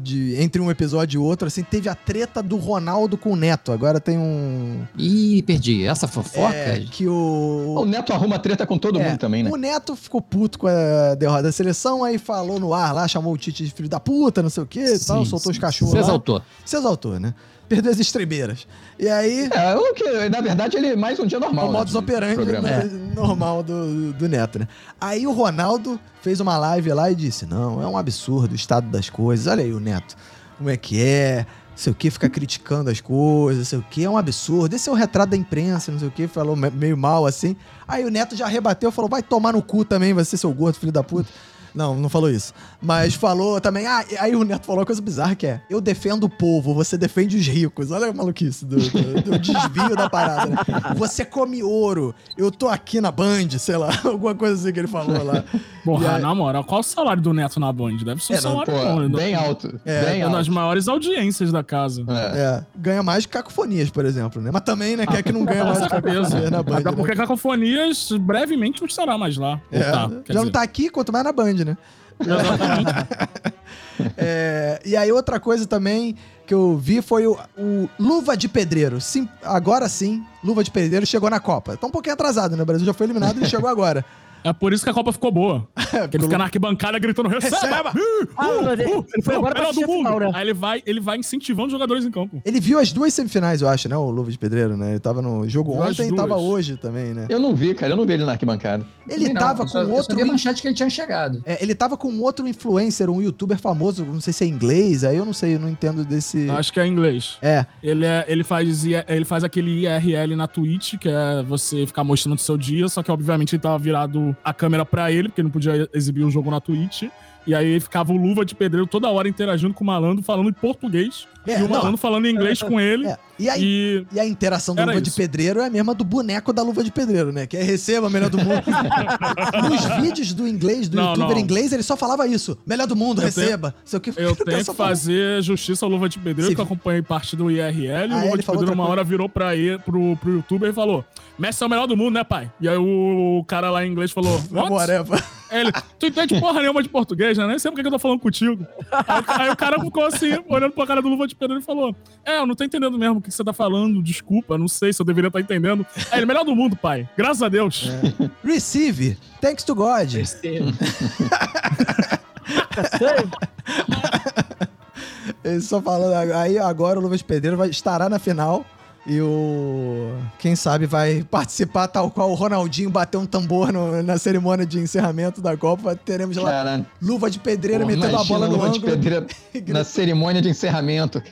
de, entre um episódio e outro, assim, teve a treta do Ronaldo com o Neto. Agora tem um. Ih, perdi. Essa fofoca? É, que o. O Neto arruma treta com todo É, mundo também, né? O Neto ficou puto com a derrota da seleção, aí falou no ar lá, chamou o Tite de filho da puta, não sei o quê e tal, Sim, soltou os sim. cachorros. Se lá. exaltou. Se exaltou, né? Perdeu as estrebeiras. E aí. É, o que, na verdade, ele mais um dia normal. o né, modus operandi né, normal do, do Neto, né? Aí o Ronaldo fez uma live lá e disse: Não, é um absurdo o estado das coisas. Olha aí o Neto, como é que é? Não sei o que, fica criticando as coisas, não sei o que, é um absurdo. Esse é o retrato da imprensa, não sei o que, falou me- meio mal assim. Aí o Neto já rebateu, falou: vai tomar no cu também, você seu gordo, filho da puta. Não, não falou isso. Mas falou também. Ah, aí o Neto falou uma coisa bizarra que é: eu defendo o povo, você defende os ricos. Olha a maluquice do, do- do desvio da parada, né? Você come ouro, eu tô aqui na Band, sei lá, [LAUGHS] alguma coisa assim que ele falou lá. Porra, aí- na moral, qual o salário do Neto na Band? Deve ser um É, não, salário Pô, bom. né? bem alto. É, bem É uma das alto. maiores audiências da casa. É. É, ganha mais que cacofonias, por exemplo, né? Mas também, né, quer que não ganha mais cacofonias na Band. Até né? porque Cacofonias brevemente não estará mais lá. É, tá, já não dizer. tá aqui, quanto mais na Band, né? Exatamente. [LAUGHS] É, e aí outra coisa também que eu vi foi o, o Luva de Pedreiro. Sim, agora sim, Luva de Pedreiro chegou na Copa. Tá um pouquinho atrasado, né? O Brasil já foi eliminado e chegou agora. É por isso que a Copa ficou boa. [LAUGHS] Porque ele fica na arquibancada gritando, receba! Receba! Uh, Ah, uh, ele- uh, ele foi agora pra do mundo. final, né? Aí ele vai, ele vai incentivando os jogadores em campo. Ele viu as duas semifinais, eu acho, né? O Luva de Pedreiro, né? Ele tava no jogo Viu ontem e tava hoje também, né? Eu não vi, cara. Eu não vi ele na arquibancada. Ele não, tava eu com eu só outro. a manchete que ele tinha chegado. É, ele tava com outro influencer, um youtuber famoso, não sei se é inglês, aí eu não sei, eu não entendo desse. Acho que é inglês. É, Ele, é, ele, faz, ele faz aquele IRL na Twitch, que é você ficar mostrando o seu dia, só que obviamente ele tava virado a câmera pra ele, porque não podia exibir o jogo na Twitch. E aí ficava o Luva de Pedreiro toda hora interagindo com o malandro, falando em português. É, e o malandro falando inglês com ele. é. E aí. E E a interação do Era Luva de isso. Pedreiro é a mesma do boneco da Luva de Pedreiro, né? Que é receba, melhor do mundo. [LAUGHS] Nos vídeos do inglês, do Não, youtuber não. inglês, ele só falava isso. Melhor do mundo, Eu tenho- receba. Sei o [LAUGHS] que, eu tenho que fazer justiça ao Luva de Pedreiro, Sim. que eu acompanhei parte do IRL. Ah, o Luva de Pedreiro, uma hora, virou pra ele, pro, pro youtuber e falou: Messi é o melhor do mundo, né, pai? E aí o cara lá em inglês falou: [LAUGHS] What? Ele, tu entende porra nenhuma de português, né? Nem sei porque que eu tô falando contigo. Aí, aí o cara ficou assim, olhando pra cara do Luva de Pedreiro e falou: É, eu não tô entendendo mesmo o que você tá falando, desculpa, não sei se eu deveria estar entendendo. Aí ele, melhor do mundo, pai. Graças a Deus. Receive. Thanks to God. [LAUGHS] Ele só falando. Aí agora o Luva de Pedreiro vai, estará na final. E o. Quem sabe vai participar, tal qual o Ronaldinho bateu um tambor no- na cerimônia de encerramento da Copa. Teremos lá Cara, Luva de Pedreiro porra, metendo a bola no Luva de ângulo. Pedreiro [LAUGHS] na cerimônia de encerramento.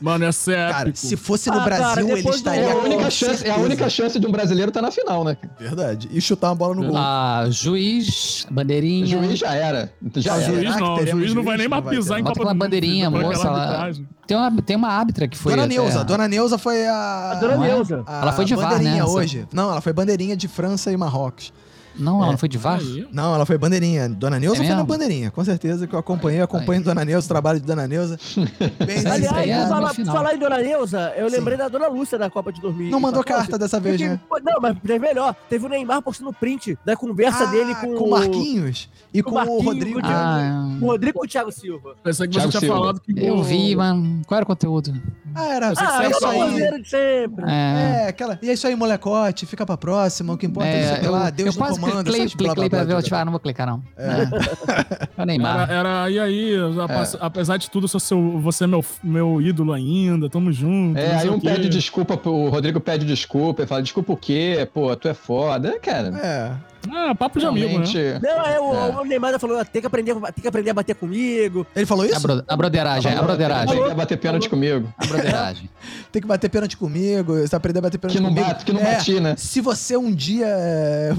Mano, é Cara, épico. se fosse no Ah, cara, Brasil, ele depois do- estaria. É a única chance, é a única chance de um brasileiro estar na final, né? Verdade. E chutar uma bola no gol. Ah, juiz, bandeirinha. O juiz já era. Já Ah, era. juiz- Juiz não, o teremos juiz não vai juiz? nem mais pisar em Copa uma do Mundo, bandeirinha, moça lá. Tem uma, tem uma árbitra que foi. Dona até- Neuza. Dona Neuza foi a. A Dona é? Neuza. a Ela foi de VAR, bandeirinha né? hoje. Não, ela foi bandeirinha de França e Marrocos. Não, ela não foi de VAR? Aí. Não, ela foi bandeirinha. Dona Neuza É foi na bandeirinha, com certeza que eu acompanhei. Eu acompanho Dona Neuza, o trabalho de Dona Neuza. [LAUGHS] Bem aí Aliás, é falar, falar em Dona Neuza, eu lembrei da Dona Lúcia da Copa de 2000. Não mandou carta dessa vez, né? Não, mas é melhor. Teve o Neymar postando print da conversa dele com, Ah, com o Marquinhos e com com, o o Marquinhos, Rodrigo. com o Ah, o Rodrigo com o Thiago Silva. Pensei que Thiago você tinha Silva. falado que. eu vi, mano. Qual era o conteúdo? Ah, era Ah, é é o isso aí. de sempre. É. É, aquela. E é isso aí, molecote. Fica pra próxima. O que importa é, É, isso lá. Deus eu quase comando. cliquei, essas blá, blá, blá, ver, eu blá. ah, não vou clicar não. É. É Neymar. Era, era, e aí, apes- apesar de tudo, sou seu, você é meu, meu ídolo ainda, tamo junto. É, aí um quê. pede desculpa, o Rodrigo pede desculpa, ele fala, desculpa o quê? Pô, tu é foda. É, cara, É. Ah, papo de amigo, né? Não, é, o, É. o Neymar falou, tem que, aprender, tem que aprender a bater comigo. Ele falou A, isso? bro, a broderagem, a broderagem. Ele quer bater pênalti comigo. A broderagem. [LAUGHS] Tem que bater pênalti comigo. Você aprender a bater pênalti Que não comigo. bate, que não É, bati, né? Se você um dia é,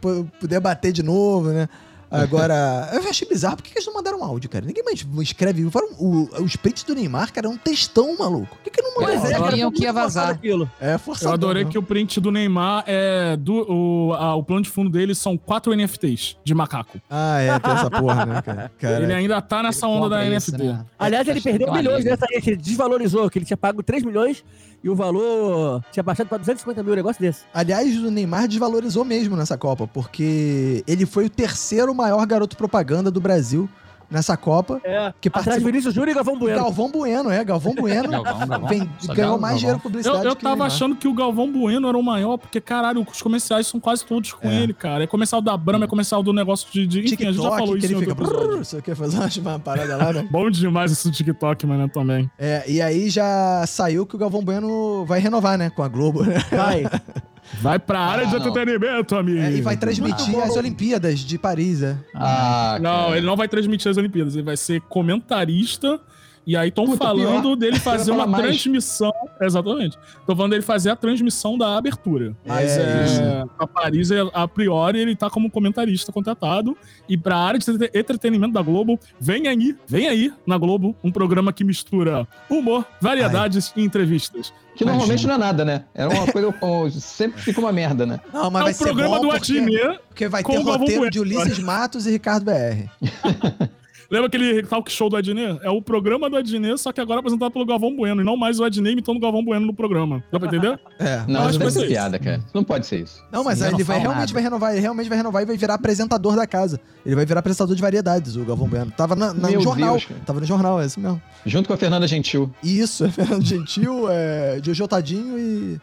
pu- puder bater de novo, né? Agora, eu achei bizarro. Por que que eles não mandaram áudio, cara? Ninguém mais escreve. Foram, o, os prints do Neymar, cara, é um textão, maluco. Por que, que não mandaram Pois é, áudio? cara. Foi que ia vazar. Aquilo. É forçado. Eu adorei que o print do Neymar é. Do, o, a- o plano de fundo dele são quatro NFTs de macaco. Ah, é, tem essa porra, né, cara? [LAUGHS] Cara, Ele ainda tá nessa onda da isso, NFT. né? Aliás, ele que perdeu milhões nessa aí, que ele desvalorizou, que ele tinha pago 3 milhões e o valor tinha baixado pra 250 mil, um negócio desse. Aliás, o Neymar desvalorizou mesmo nessa Copa, porque ele foi o terceiro maior garoto propaganda do Brasil nessa Copa. É. Que Atrás de participou. Vinícius Júnior e Galvão Bueno. Galvão Bueno, é, Galvão Bueno. [LAUGHS] Galvão, Galvão. vem- ganhou Galvão, mais Galvão. dinheiro Eu, publicidade eu que o tava achando que o Galvão Bueno era o maior, porque, caralho, os comerciais são quase todos com É. ele, cara. É comercial da Brahma, é comercial do negócio de. de enfim, a gente já falou TikTok, que isso ele fica... brrr, Você quer fazer uma parada lá, né? [LAUGHS] Bom demais esse TikTok, mano, também. É, e aí já saiu que o Galvão Bueno vai renovar, né? Com a Globo, né? Vai. [LAUGHS] Vai pra área de Ah, não. entretenimento, amigo. É, e vai transmitir as Olimpíadas de Paris, né? Ah, Não, cara. ele não vai transmitir as Olimpíadas, ele vai ser comentarista. E aí estão falando pior. dele fazer uma mais. transmissão. Exatamente. Estão falando dele fazer a transmissão da abertura. Mas É, é, a Paris, é, a priori, ele tá como comentarista contratado. E pra área de entre- entretenimento da Globo, vem aí, vem aí na Globo, um programa que mistura humor, variedades e entrevistas. Que normalmente não é nada, né? Era uma coisa. [LAUGHS] sempre fica uma merda, né? Não, mas é vai o ser programa bom do porque, porque vai ter roteiro de Ulisses Matos e Ricardo BR. [LAUGHS] Lembra aquele talk show do Adnet? É o programa do Adnet, só que agora apresentado pelo Galvão Bueno, e não mais o Adnet imitando o Galvão Bueno no programa. Dá pra entender? É. Não, acho isso que vai vai ser piada, cara. Não pode ser isso. Não, mas Sim, aí não ele vai realmente nada. vai renovar, ele realmente vai renovar e vai virar apresentador da casa. Ele vai virar apresentador de variedades, o Galvão Bueno. Tava na, na- no Meu jornal. Deus. Tava no jornal, é isso mesmo. Junto com a Fernanda Gentil. Isso, [LAUGHS] é Fernando Gentil, é Jojo Tadinho e.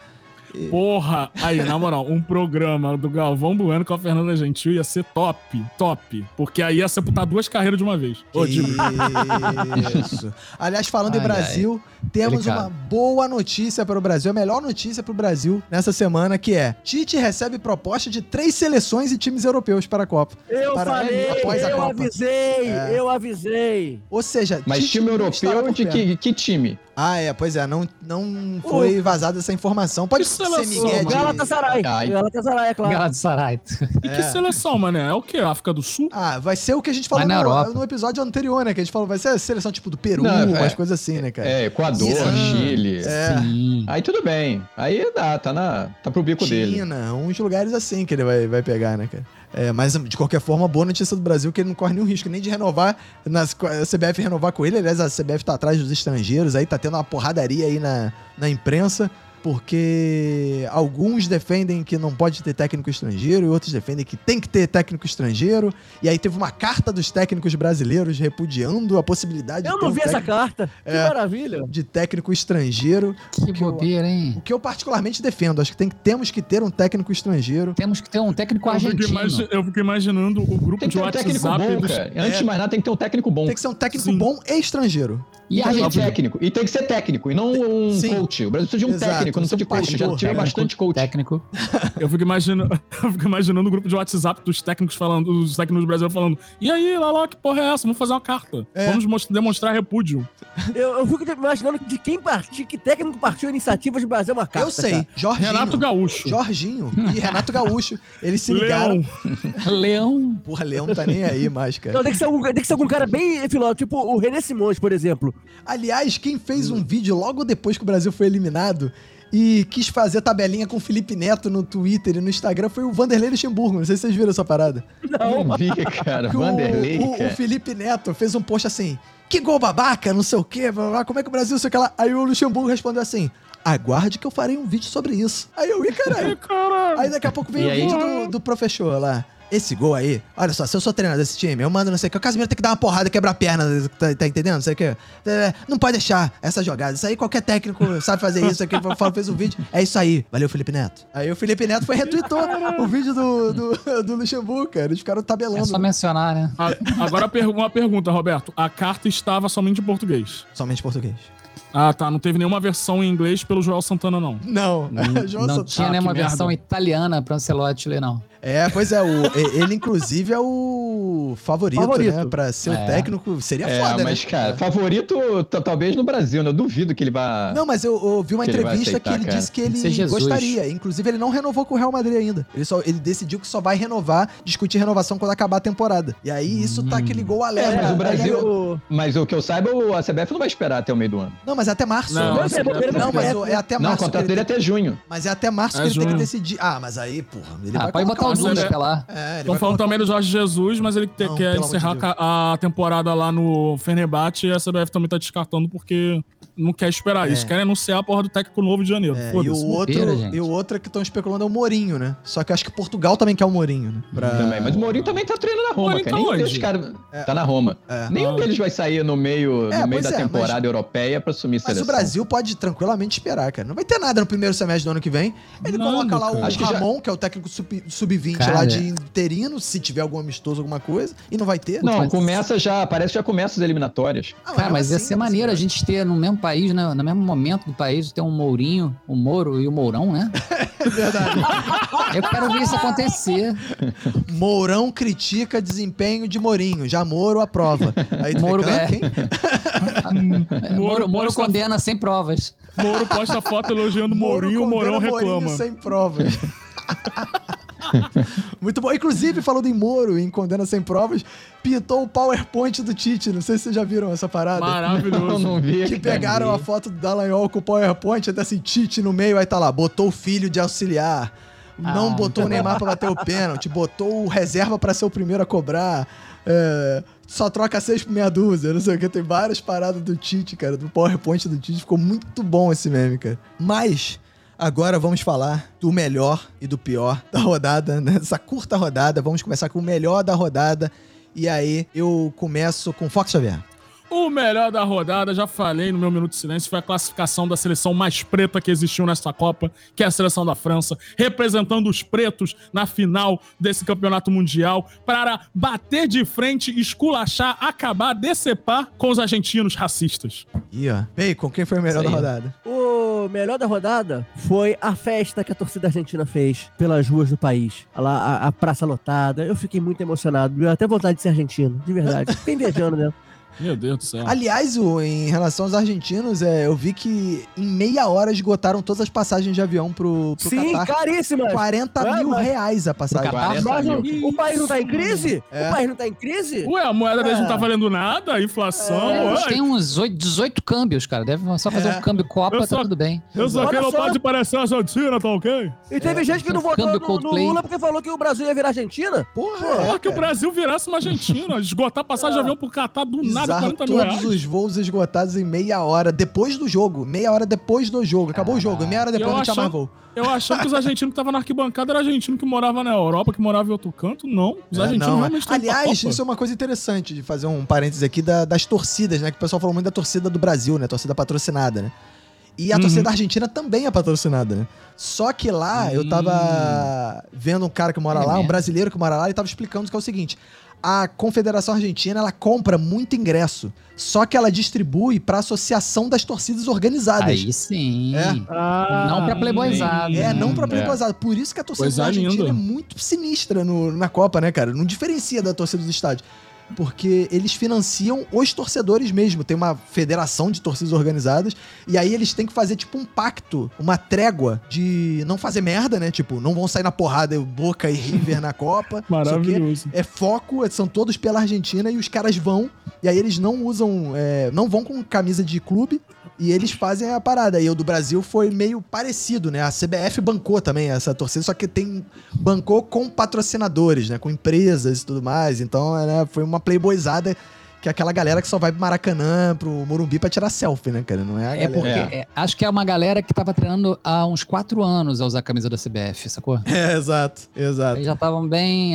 Porra! Aí, na moral, um programa do Galvão Bueno com a Fernanda Gentil ia ser top, top. Porque aí ia sepultar duas carreiras de uma vez. Ô, digo, Isso. Aliás, falando em Ai, Brasil, temos Delicado. uma boa notícia para o Brasil, a melhor notícia para o Brasil nessa semana, que é Tite recebe proposta de três seleções e times europeus para a Copa. Eu Para- falei, após a eu Copa. avisei, É. eu avisei. Ou seja, Mas Tite time europeu de que, que time? Ah, é, pois é, não, não foi vazada essa informação. Pode Que ser seleção, Miguel mano? de... Galatasaray. Galatasaray, é claro. Galatasaray. E que seleção, mané? É o quê? África do Sul? Ah, vai ser o que a gente falou no, no episódio anterior, né? Que a gente falou, vai ser a seleção tipo do Peru, Não, é- umas coisas assim, né, cara? É, Equador, Irã. Chile. É. Sim. Aí tudo bem. Aí dá, tá, na, tá pro bico dele. China, uns lugares assim que ele vai, vai pegar, né, cara? É, mas, de qualquer forma, boa notícia do Brasil que ele não corre nenhum risco nem de renovar, nas, a CBF renovar com ele. Aliás, a CBF tá atrás dos estrangeiros, aí tá tendo uma porradaria aí na, na imprensa, porque alguns defendem que não pode ter técnico estrangeiro e outros defendem que tem que ter técnico estrangeiro. E aí teve uma carta dos técnicos brasileiros repudiando a possibilidade Eu de ter não um vi essa técnico- carta. Que É. maravilha. de técnico estrangeiro. Que que eu- bobeira, hein? O que eu particularmente defendo. Acho que tem, temos que ter um técnico estrangeiro. Temos que ter um técnico Eu fico, argentino. eu fico imaginando o grupo Tem que de ter um técnico WhatsApp bom, dos- cara. Antes É. de mais nada, tem que ter um técnico bom. Tem que ser um técnico Sim. bom e estrangeiro. E Tem argentino. técnico. E tem que ser técnico, e não um Sim. coach. O Brasil precisa de um Exato, técnico, não precisa de coach. Já tive técnico. bastante coach. Técnico. Eu fico imaginando, [LAUGHS] eu fico imaginando o grupo de WhatsApp dos técnicos falando, dos técnicos brasileiros falando: E aí, Lala, que porra é essa? Vamos fazer uma carta. É. Vamos most- demonstrar repúdio. Eu, eu fico imaginando de quem partiu, que técnico partiu a iniciativa de Brasil uma carta. eu sei. cara. Jorginho. Renato Gaúcho. Jorginho e Renato Gaúcho. Eles se ligaram. Leão. [LAUGHS] Leão. Porra, Leão tá nem aí mais, cara. Não, tem que, ser algum, tem que ser algum cara bem filósofo, tipo o René Simões, por exemplo. Aliás, quem fez um vídeo logo depois que o Brasil foi eliminado e quis fazer tabelinha com o Felipe Neto no Twitter e no Instagram foi o Vanderlei Luxemburgo. Não sei se vocês viram essa parada. Não vi, cara. [LAUGHS] O- Vanderlei, o, o cara. Felipe Neto fez um post assim: que gol babaca, não sei o quê, blá, blá, como é que o Brasil, não sei o que lá. Aí o Luxemburgo respondeu assim: aguarde que eu farei um vídeo sobre isso. Aí eu, ih, caralho. Caralho. Aí daqui a pouco vem E o aí? vídeo do, do professor lá. Esse gol aí, olha só, se eu sou treinador desse time, eu mando não sei o que, o Casimiro tem que dar uma porrada, quebrar a perna, tá, tá entendendo? Não sei o que. É, Não pode deixar essa jogada. Isso aí qualquer técnico sabe fazer isso aqui, fala, fez um vídeo. É isso aí. Valeu, Felipe Neto. Aí o Felipe Neto foi retweetou o vídeo do, do, do Luxemburgo, cara. Eles ficaram É tabelando. só mencionar, né? A- Agora uma pergunta, Roberto. A carta estava somente em português. Somente português. Ah, tá. Não teve nenhuma versão em inglês pelo Joel Santana, não. Não, não [LAUGHS] Santana. tinha Ah, nenhuma merda. versão italiana pra Ancelotti ler, não. É, pois é, o, ele inclusive é o favorito, Favorito. né? Pra ser o É. técnico. Seria É, foda, mas, né? cara, favorito talvez no Brasil, né? Eu duvido que ele vá. Não, mas eu, eu vi uma Que ele entrevista que aceitar, ele cara. disse que que ele gostaria. Inclusive, ele não renovou com o Real Madrid ainda. Ele, só, ele decidiu que só vai renovar, discutir renovação quando acabar a temporada. E aí, isso tá aquele gol alerta. É, mas o Aí Brasil- o- Mas o que eu saiba, o- a CBF não vai esperar até o meio do ano. Não, mas é até março. Não, Não, Não, é mas o- é até não, o março. que contrato ele dele é até junho. Mas é até março É que ele tem que decidir. Ah, mas aí, porra, ele Ah, vai pode botar o lá. É, ele Estão falando também do Jorge Jesus, mas ele te- Não, quer de encerrar ca- a temporada lá no Fenerbahçe e a CBF também tá descartando porque não quer esperar É. isso. Querem anunciar a porra do técnico novo de janeiro. É, e, o outro, e o outro que estão especulando é o Mourinho, né? Só que acho que Portugal também quer o Mourinho, né? Pra- Também. Mas o Mourinho também tá treinando na Roma, Mourinho cara. tá Nenhum desses caras tá na Roma. É. Nenhum deles vai sair no meio, É, no meio pois da é, temporada europeia pra assumir Mas seleção. o Brasil pode tranquilamente esperar, cara. Não vai ter nada no primeiro semestre do ano que vem. Ele Nada, coloca lá o cara. Acho que já- Ramon, que é o técnico sub- sub-20 Cara. lá de interino, se tiver algum amistoso, alguma coisa. E não vai ter. Não, Mas- começa já, parece que já começa as eliminatórias. Ah, Cara, mas ia assim, ser né, maneiro a gente ter no mesmo país, né? No mesmo momento do país, ter um Mourinho, o Moro e o Mourão, né? [LAUGHS] É verdade. Eu quero ver isso acontecer. Mourão critica desempenho de Mourinho. Já Moro aprova. Aí tu Moro fica, "Ah, é. quem? [LAUGHS] Moro, Moro posta- condena sem provas. Moro posta foto elogiando o Mourinho, o Mourão condena Mourinho reclama. sem provas. [LAUGHS] [LAUGHS] Muito bom. Inclusive, falando em Moro, em Condena Sem Provas, pintou o PowerPoint do Tite. Não sei se vocês já viram essa parada. Maravilhoso. não vi. Que pegaram a foto do Dallagnol com o PowerPoint, até assim, Tite no meio, aí tá lá, botou o filho de auxiliar. não Ah, botou o Neymar pra bater o pênalti, botou o reserva pra ser o primeiro a cobrar. é, só troca seis por meia dúzia, não sei o que. Tem várias paradas do Tite, cara, do PowerPoint do Tite. Ficou muito bom esse meme, cara. Mas agora vamos falar do melhor e do pior da rodada, nessa curta rodada. Vamos começar com o melhor da rodada. E aí eu começo com Fox Xavier. O melhor da rodada, já falei no meu Minuto de Silêncio, foi a classificação da seleção mais preta que existiu nessa Copa, que é a seleção da França, representando os pretos na final desse campeonato mundial, para bater de frente, esculachar, acabar, decepar com os argentinos racistas. E ó, Bacon, quem foi o melhor da rodada? O melhor da rodada foi a festa que a torcida argentina fez pelas ruas do país. Lá, a, a praça lotada. Eu fiquei muito emocionado. Deu até vontade de ser argentino, de verdade. [LAUGHS] Fiquei invejando mesmo. Meu Deus do céu. Aliás, o- em relação aos argentinos, é, eu vi que em meia hora esgotaram todas as passagens de avião pro, pro Sim, Catar. caríssimas. 40 É, mil mas- reais a passagem. Pro Catar? Mas 40 o, país não tá em crise? É. O país não tá em crise? Ué, a moeda deles não É. tá valendo nada, a inflação. É, eles têm uns 8, 18 câmbios, cara. Deve só fazer É. um câmbio Copa, tá só- tudo bem. Eu só quero só. pode parecer Argentina, tá ok? E teve gente que não votou no, no. Lula porque falou que o Brasil ia virar Argentina. Porra, Porra, é, que o. Brasil virasse uma Argentina, esgotar passagem de avião pro Catar do nada, Bizarro, 40 mil todos os voos esgotados em meia hora, depois do jogo. Meia hora depois do jogo. Acabou o jogo. Meia hora depois Eu não tinha mais voo. Eu achando que os argentinos que estavam na arquibancada eram argentinos que moravam na Europa, que moravam em outro canto. Não, os É, argentinos não, é. realmente Aliás, isso é uma coisa interessante de fazer um parênteses aqui da- das torcidas, né? Que o pessoal falou muito da torcida do Brasil, né? Torcida patrocinada, né? E a Uhum. torcida da Argentina também é patrocinada, né? Só que lá, eu tava vendo um cara que mora É lá, um brasileiro que mora lá, e tava explicando que é o seguinte: a Confederação Argentina, ela compra muito ingresso, só que ela distribui pra Associação das Torcidas Organizadas. Aí sim. É. Não pra playboyzada. É, não pra É. playboyzada. Por isso que a torcida Coisa da Argentina é muito sinistra no- na Copa, né, cara? Não diferencia da torcida dos estádios. Porque eles financiam os torcedores mesmo. Tem uma federação de torcidas organizadas. E aí eles têm que fazer, tipo, um pacto, uma trégua de não fazer merda, né? Tipo, não vão sair na porrada Boca e River na Copa. Maravilhoso. É foco, são todos pela Argentina e os caras vão. E aí eles não usam, é, não vão com camisa de clube e eles fazem a parada. E o do Brasil foi meio parecido, né? A CBF bancou também essa torcida, só que tem bancou com patrocinadores, né? Com empresas e tudo mais. Então, né, foi uma playboyzada que é aquela galera que só vai pro Maracanã, pro Morumbi pra tirar selfie, né, cara? Não é a É galera. porque é, acho que é uma galera que tava treinando há uns 4 anos a usar a camisa da CBF, sacou? [LAUGHS] É, exato, exato. Eles já estavam bem,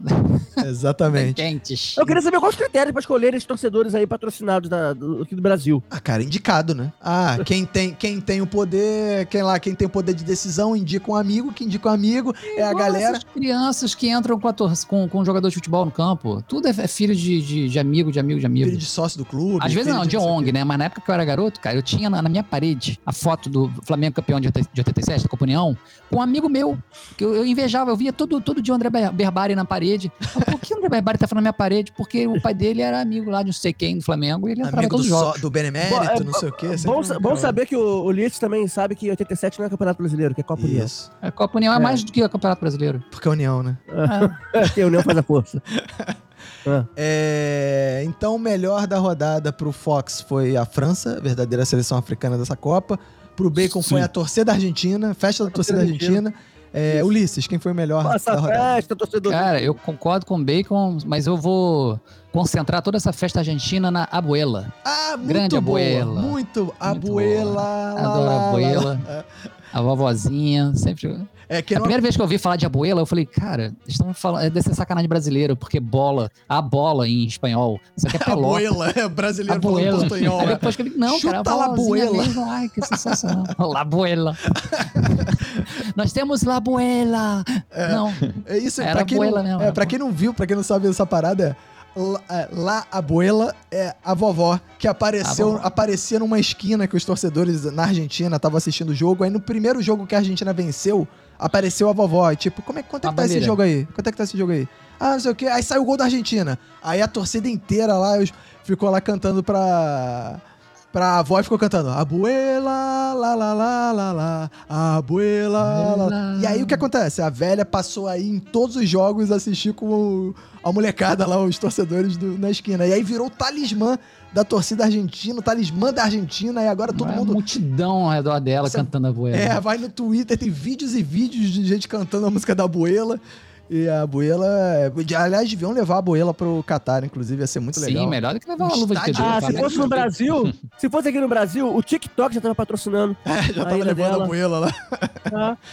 bem [LAUGHS] Exatamente. quentes. Eu queria saber quais os critérios pra escolher esses torcedores aí patrocinados da- do, aqui do Brasil. Ah, cara, indicado, né? Ah, quem tem, quem tem o poder, quem lá, quem tem o poder de decisão, indica um amigo, que indica um amigo, é a galera. essas crianças que entram com, a com, com um jogador de futebol no campo. Tudo é, é filho de, de, de amigo, de amigo, de amigo. Filho de sócio do clube. Às vezes não, de o ONG, né? Mas na época que eu era garoto, cara, eu tinha na, na minha parede a foto do Flamengo campeão de 80 de 87, da Copa União, com um amigo meu, que eu, eu invejava, eu via todo, todo dia o André Ber- Berbari na parede. Eu, Por que o André Berbari tá falando na minha parede? Porque o pai dele era amigo lá de não sei quem do Flamengo e ele entrava Amigo todos os jogos. do Benemérito, Bom, é, não sei o quê. Bom, sa- bom saber que o, o Lietz também sabe que 87 não é Campeonato Brasileiro, que é Copa União. Isso. A Copa União é, É. mais do que o Campeonato Brasileiro. Porque é União, né? [LAUGHS] É, que a União faz a força. [LAUGHS] É. É, então, o melhor da rodada pro Fox foi a França, verdadeira seleção africana dessa Copa. Pro Bacon foi Sim. a torcida argentina, festa da torcida argentina. É, Ulisses, quem foi o melhor Nossa, da rodada? festa, torcedor. Cara, eu concordo com o Bacon, mas eu vou concentrar toda essa festa argentina na Abuela. Ah, muito Grande boa, Abuela. Muito. Abuela. boa. Adoro lá, a lá, Abuela. lá. A vovozinha, sempre. É que A não primeira vez que eu ouvi falar de abuela, eu falei, cara, estão falando. É desse sacanagem brasileiro, porque bola, a bola em espanhol. Isso aqui é [LAUGHS] pelota. Abuela, é brasileiro falando Abuela. portunhol. Aí né? depois que eu não, Chuta cara, a mesmo. Ai, que sensacional. [LAUGHS] La abuela. [LAUGHS] Nós temos la abuela. Não, É isso, pra quem, não, abuela mesmo, é, era pra quem não viu, pra quem não sabe essa parada, é La, é, La Abuela é a vovó que apareceu, A aparecia numa esquina que os torcedores na Argentina estavam assistindo o jogo. Aí no primeiro jogo que a Argentina venceu, apareceu a vovó. E tipo, como é, quanto é que tá esse jogo aí? Quanto é que tá esse jogo aí? Ah, não sei o quê. Aí saiu o gol da Argentina. Aí a torcida inteira lá ficou lá cantando pra. Pra avó e ficou cantando Abuela, lá, lá, lá, lá, lá, Abuela, lá, lá. E aí o que acontece? A velha passou aí em todos os jogos assistir com o- a molecada lá, os torcedores do- na esquina. E aí virou o talismã da torcida argentina, o talismã da Argentina, e agora todo Uma mundo multidão ao redor dela Essa- cantando a boela. É, vai no Twitter, tem vídeos e vídeos de gente cantando a música da Abuela. E a Abuela. Aliás, deviam levar a Abuela pro Catar, inclusive, ia ser muito Sim, legal. melhor do que levar Um uma luva de. Ah, se fosse no Brasil, [LAUGHS] se fosse aqui no Brasil, o TikTok já tava patrocinando. [LAUGHS] É, já tava levando dela. a Abuela lá. tá? [LAUGHS]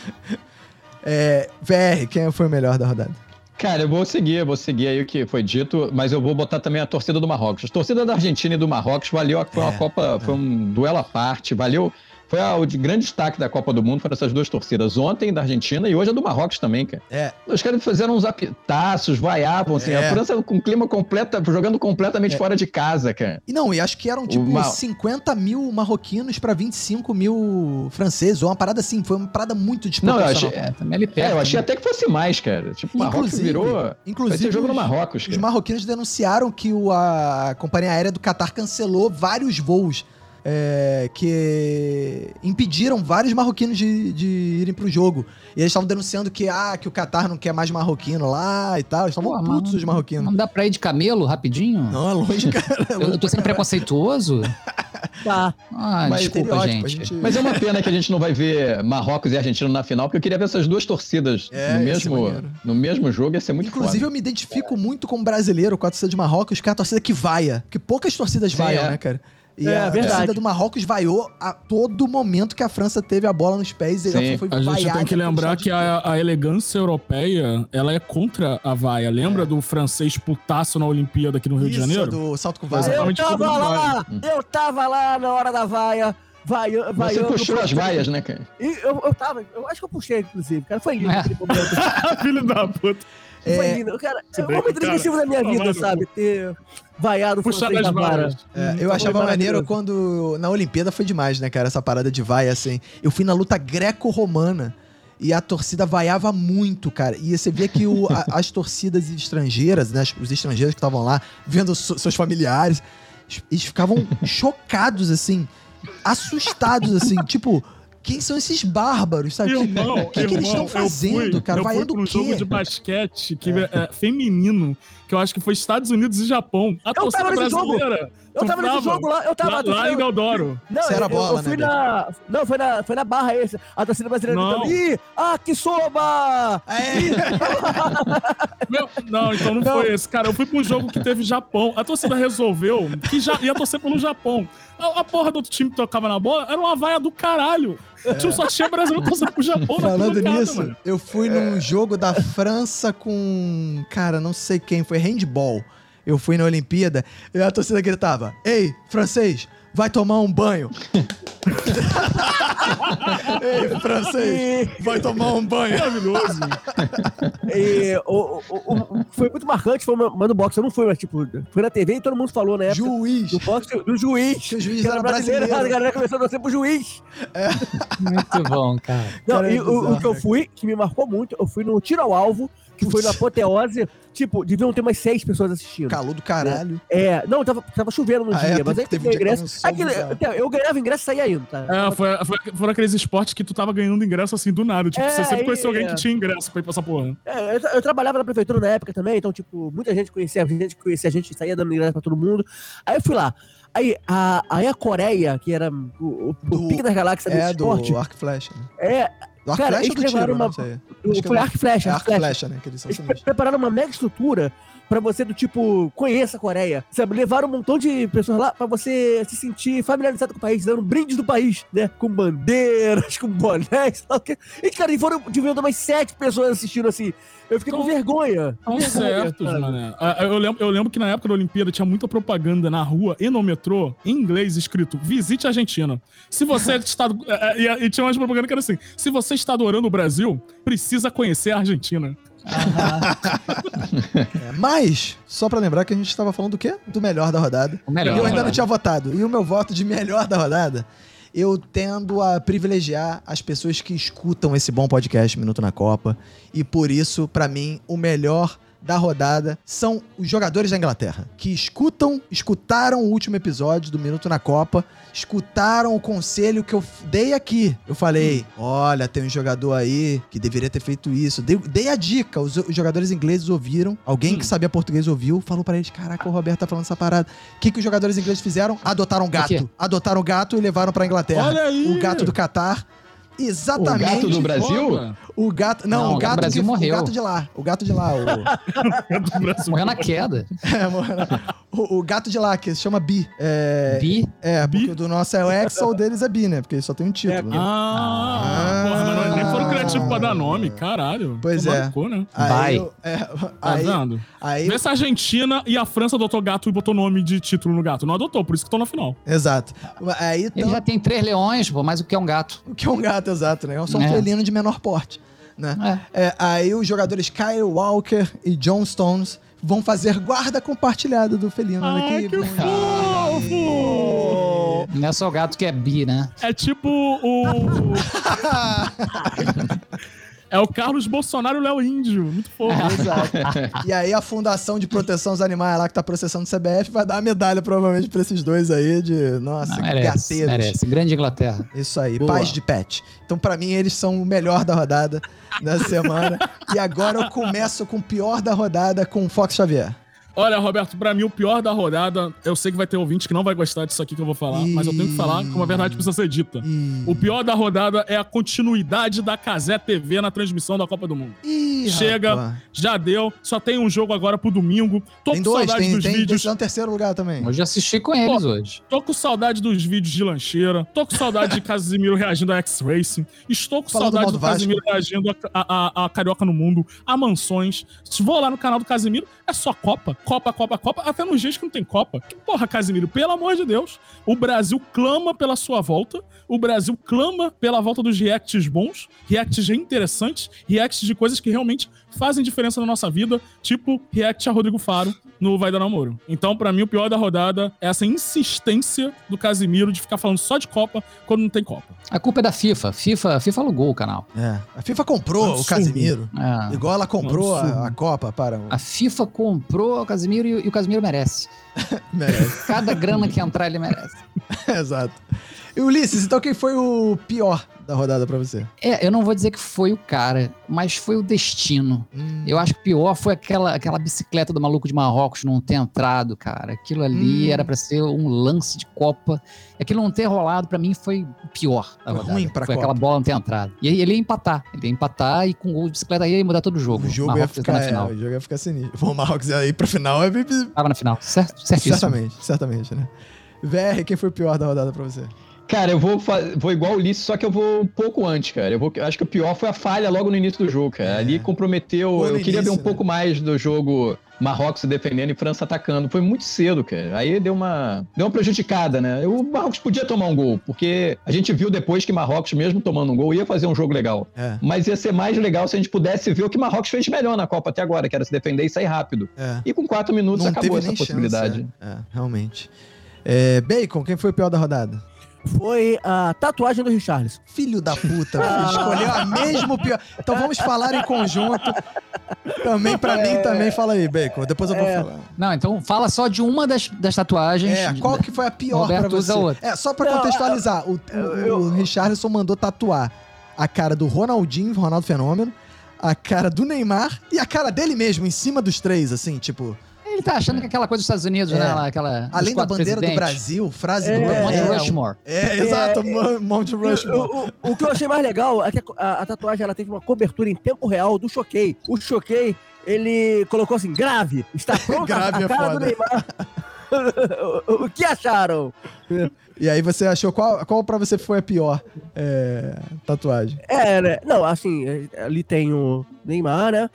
É, VR, quem foi o melhor da rodada? Cara, eu vou seguir, eu vou seguir aí o que foi dito, mas eu vou botar também a torcida do Marrocos. A torcida da Argentina e do Marrocos valeu, foi uma É, Copa, foi um duelo à parte, valeu. Foi a- o de grande destaque da Copa do Mundo foram essas duas torcidas. Ontem da Argentina e hoje a do Marrocos também, cara. É, Os caras fizeram uns apitaços, vaiavam, assim. É. A França com clima completa, jogando completamente É. fora de casa, cara. E não, e acho que eram tipo Uma- 50 mil marroquinos pra 25 mil franceses, ou uma parada assim, foi uma parada muito Não, eu desproporcional. achei, É, também perto. é, eu achei né? até que fosse mais, cara. Tipo, o Marrocos Inclusive- virou. Vai Inclusive, ser jogo no os- Marrocos, Os cara. marroquinos denunciaram que o- a companhia aérea do Catar cancelou vários voos é, que impediram vários marroquinos de, de irem pro jogo. E eles estavam denunciando que, ah, que o Catar não quer mais marroquino lá e tal. Eles estavam putos os marroquinos. Não dá pra ir de camelo rapidinho? Não, é longe, [LAUGHS] cara. é Eu, longe eu tô sendo caralho. preconceituoso? [LAUGHS] Tá. Ah, Mas desculpa, gente. gente- Mas é uma pena que a gente não vai ver Marrocos e Argentina na final, porque eu queria ver essas duas torcidas É, no, mesmo, no mesmo jogo, ia ser muito Inclusive, foda. eu me identifico muito como brasileiro com a torcida de Marrocos, que é a torcida que vaia. Porque poucas torcidas Sim, vaiam, é. né, cara? E É, a verdade. torcida do Marrocos vaiou a todo momento que a França teve a bola nos pés. E Sim. foi A gente tem que lembrar que a, a elegância europeia, ela é contra a vaia. Lembra do francês putaço na Olimpíada aqui no Rio de Isso, Janeiro? do salto com vaia. é- Eu tava lá, eu tava lá na hora da vaia. Vaia, Você vaiando puxou pra- as vaias, né, cara? E eu, eu tava, eu acho que eu puxei, inclusive, cara. Foi lindo É. aquele [LAUGHS] momento. Filho da puta. É, Foi lindo. Cara, é momento cara, definitivo da minha vida, falando. sabe? Ter vaiado o francês vara. varas. É, eu foi achava maneiro quando. Na Olimpíada foi demais, né, cara? Essa parada de vaia, assim. Eu fui na luta greco-romana. E a torcida vaiava muito, cara. E você via que o- a- [LAUGHS] as torcidas estrangeiras, né? Os estrangeiros que estavam lá, vendo so- seus familiares, eles ficavam chocados, assim, assustados, assim, tipo. Quem são esses bárbaros, sabe? Irmão, o que, que eles irmão, estão fazendo, fui, cara? Eu fui Vaiando pra um o quê? jogo de basquete que, é, feminino, que eu acho que foi Estados Unidos e Japão. A Eu tava nesse jogo. brasileira. Eu tu tava nesse jogo lá, eu tava. Lá, lá em Deodoro. Não, Você era eu, bola, eu fui né, na. Não, foi na, foi na barra esse. A torcida brasileira Não. gritando. Ih, ah, que soba! É, Meu- não, então não, foi esse. Cara, eu fui pra um jogo que teve Japão. A torcida resolveu que já ia torcer pelo Japão. A, a porra do outro time que tocava na bola era uma vaia do caralho. Tio só tinha brasileiro torcendo pro Japão na Falando nisso, mano. eu fui num jogo da França com. Cara, não sei quem, foi handball. Eu fui na Olimpíada e a torcida gritava: Ei, francês, vai tomar um banho. [LAUGHS] Ei, francês, vai tomar um banho. Maravilhoso. E, o, o- o- foi muito marcante, foi uma, do boxe. Eu não fui, mas tipo, foi na TV e todo mundo falou na época. Juiz. Do boxe, do juiz. Que o juiz que era A brasileiro. galera começou a torcer pro juiz. Muito bom, cara. Não, Cara, é e o- que eu né? fui, que me marcou muito, eu fui no tiro ao alvo, que foi na apoteose. Tipo, deviam ter umas seis pessoas assistindo. Calor do caralho. É, não, tava, tava chovendo no Ah, dia, é, mas aí teve ingresso. um bizarro. então, eu ganhava ingresso e saía indo, tá? É, foi, foi, foram aqueles esportes que tu tava ganhando ingresso assim do nada. Tipo, É, você sempre conheceu alguém é. que tinha ingresso pra ir pra essa porra. É, eu, eu trabalhava na prefeitura na época também, então, tipo, muita gente conhecia a gente, conhecia a gente, saía dando ingresso pra todo mundo. Aí eu fui lá. Aí a, aí a Coreia, que era o, o, Do- o pique das galáxias do É, esporte, do arco e flecha. Né? é, Do arco Cara, flecha ou do eles tiro? uma- sei. o- Acho que foi é arco flecha, É arco flecha. né? Que eles são Eles sinistros. prepararam uma mega estrutura pra você, do tipo, conheça a Coreia. Sabe, levaram um montão de pessoas lá pra você se sentir familiarizado com o país, dando brindes do país, né? Com bandeiras, [LAUGHS] com bonés, lá o quê. E, cara, e foram, ter umas sete pessoas assistindo assim. Eu fiquei com Então- vergonha. Estão Vergonha, certos, sabe? mané. Ah, Eu lembro, eu lembro que na época da Olimpíada tinha muita propaganda na rua e no metrô, em inglês, escrito: visite a Argentina. Se você está. eh, eh, E, e tinha umas propagandas que era assim: se você está adorando o Brasil, precisa conhecer a Argentina. [LAUGHS] É, mas, só pra lembrar que a gente estava falando do quê? Do melhor da rodada. O melhor. E eu ainda não tinha votado. E o meu voto de melhor da rodada, eu tendo a privilegiar as pessoas que escutam esse bom podcast Minuto na Copa. E por isso, pra mim, o melhor da rodada são os jogadores da Inglaterra, que escutam, escutaram o último episódio do Minuto na Copa, escutaram o conselho que eu dei aqui. Eu falei: olha, tem um jogador aí que deveria ter feito isso. Dei, dei a dica, os, os jogadores ingleses ouviram, alguém que sabia português ouviu, falou pra eles: caraca, o Roberto tá falando essa parada. O que, que os jogadores ingleses fizeram? Adotaram gato. Adotaram o gato e levaram pra Inglaterra. Olha aí! O gato do Catar. O Exatamente. gato do Brasil? Foda. O gato. Não, Não, o o gato Brasil que, morreu. O gato de lá. O gato de lá. O, Do [LAUGHS] Brasil. Morreu na queda. [LAUGHS] é, morreu na- o, o gato de lá, que se chama Bi. É, Bi. é Bi? porque o do nosso é o Hexa, o deles é Bi, né? Porque ele só tem um título. né? Ah, Ah. porra, mas nem foram criativos pra dar nome, caralho. Pois é. cu, né? Aí, Vai. é, Tá aí, vendo? aí, Vê se a Argentina e a França adotou gato e botou nome de título no gato. Não adotou, por isso que estão na final. exato. Aí, Ele então, já tem três leões, pô, mas o que é um gato? o que é um gato, exato, né? É só um É. felino de menor porte, né? É. É, aí os jogadores Kyle Walker e John Stones vão fazer guarda compartilhada do felino Ai, aqui. que fofo! Não é só o gato que é bi, né? É tipo o. [LAUGHS] é o Carlos Bolsonaro e o Léo Índio. Muito fofo. [LAUGHS] Exato. E aí a Fundação de Proteção aos Animais lá que tá processando o CBF vai dar uma medalha provavelmente pra esses dois aí de, nossa, Não, merece, gateiros. merece. Grande Inglaterra. Isso aí, Boa. paz de pet. Então pra mim eles são o melhor da rodada da semana. e agora eu começo com o pior da rodada com o Fox Xavier. Olha, Roberto, pra mim o pior da rodada, eu sei que vai ter ouvinte que não vai gostar disso aqui que eu vou falar, mas eu tenho que falar como a verdade precisa ser dita. O pior da rodada é a continuidade da Casé TV na transmissão da Copa do Mundo. ih, Chega, rapaz. já deu, só tem um jogo agora pro domingo. Tô Tem com dois, saudade tem, dos tem vídeos. decisão terceiro lugar também. Hoje eu assisti com eles hoje. Tô com saudade dos vídeos de lancheira. Tô com saudade de [LAUGHS] Casimiro reagindo a X-Racing. Estou com Falando saudade do, do. Casimiro reagindo a, a- a- a Carioca no Mundo, a Mansões. Se vou lá no canal do Casimiro, é só Copa. Copa, Copa, Copa. Até nos dias que não tem Copa. Que porra, Casimiro, pelo amor de Deus. O Brasil clama pela sua volta. O Brasil clama pela volta dos reacts bons, reacts interessantes, reacts de coisas que realmente fazem diferença na nossa vida, tipo react a Rodrigo Faro no Vai Dar Namoro. Então, pra mim, o pior da rodada é essa insistência do Casimiro de ficar falando só de Copa quando não tem Copa. A culpa é da FIFA. FIFA, FIFA alugou o canal. É. A FIFA comprou o Absurdo. Casimiro. É. Igual ela comprou a, a Copa para o. A FIFA comprou o Casimiro e, e o Casimiro merece. [LAUGHS] Merece. Cada grana que entrar, ele merece. [LAUGHS] Exato. E Ulisses, então quem foi o pior da rodada pra você? É, eu não vou dizer que foi o cara, mas foi o destino. Hum, Eu acho que pior foi aquela, aquela bicicleta do maluco de Marrocos não ter entrado, cara. Aquilo ali Hum. era pra ser um lance de Copa. Aquilo não ter rolado, pra mim, foi o pior da Foi rodada. ruim pra foi Copa. aquela bola não ter entrado. E aí ele ia empatar. Ele ia empatar e com o gol de bicicleta aí ia mudar todo o jogo. o jogo ia Marrocos ficar, tá na é, final. o jogo ia ficar sinistro. O Marrocos ia ir pra final é Tava na final. Certo? Certíssimo. certamente, certamente, né? VR, quem foi o pior da rodada pra você? Cara, eu vou, vou igual o Ulisses, só que eu vou um pouco antes, cara. Eu vou, acho que o pior foi a falha logo no início do jogo, cara. É. Ali comprometeu. No eu queria ver um né? pouco mais do jogo Marrocos se defendendo e França atacando. Foi muito cedo, cara. Aí deu uma, deu uma prejudicada, né? O Marrocos podia tomar um gol, porque a gente viu depois que Marrocos, mesmo tomando um gol, ia fazer um jogo legal. É, Mas ia ser mais legal se a gente pudesse ver o que Marrocos fez melhor na Copa até agora, que era se defender e sair rápido. é. E com quatro minutos Não acabou essa possibilidade. chance. É, é, realmente. É, Bacon, quem foi o pior da rodada? Foi a tatuagem do Richarlison. Filho da puta, [LAUGHS] escolheu a mesmo pior. Então vamos falar em conjunto. Também pra mim, também fala aí, Bacon. Depois eu vou É. falar. Não, então fala só de uma das, das tatuagens. É, qual que foi a pior Roberto pra usa você? É, só pra Não, contextualizar, o, o, o Richarlison mandou tatuar a cara do Ronaldinho, Ronaldo Fenômeno, a cara do Neymar e a cara dele mesmo, em cima dos três, assim, tipo... Ele tá achando que aquela coisa dos Estados Unidos, É. né? lá, Aquela, Além da bandeira do. Brasil, frase É, do... Monte é, Rushmore. É, exato, Mo- Mount Rushmore. O, o- o que eu achei mais legal é que a, a tatuagem ela teve uma cobertura em tempo real do Choquei. O Choquei, ele colocou assim, grave, está [LAUGHS] pronta Grave a é cara foda. do Neymar. [LAUGHS] o, que acharam? E aí você achou, qual, qual pra você foi a pior é, tatuagem? É, né? Não, assim, é, ali tem o Neymar, né?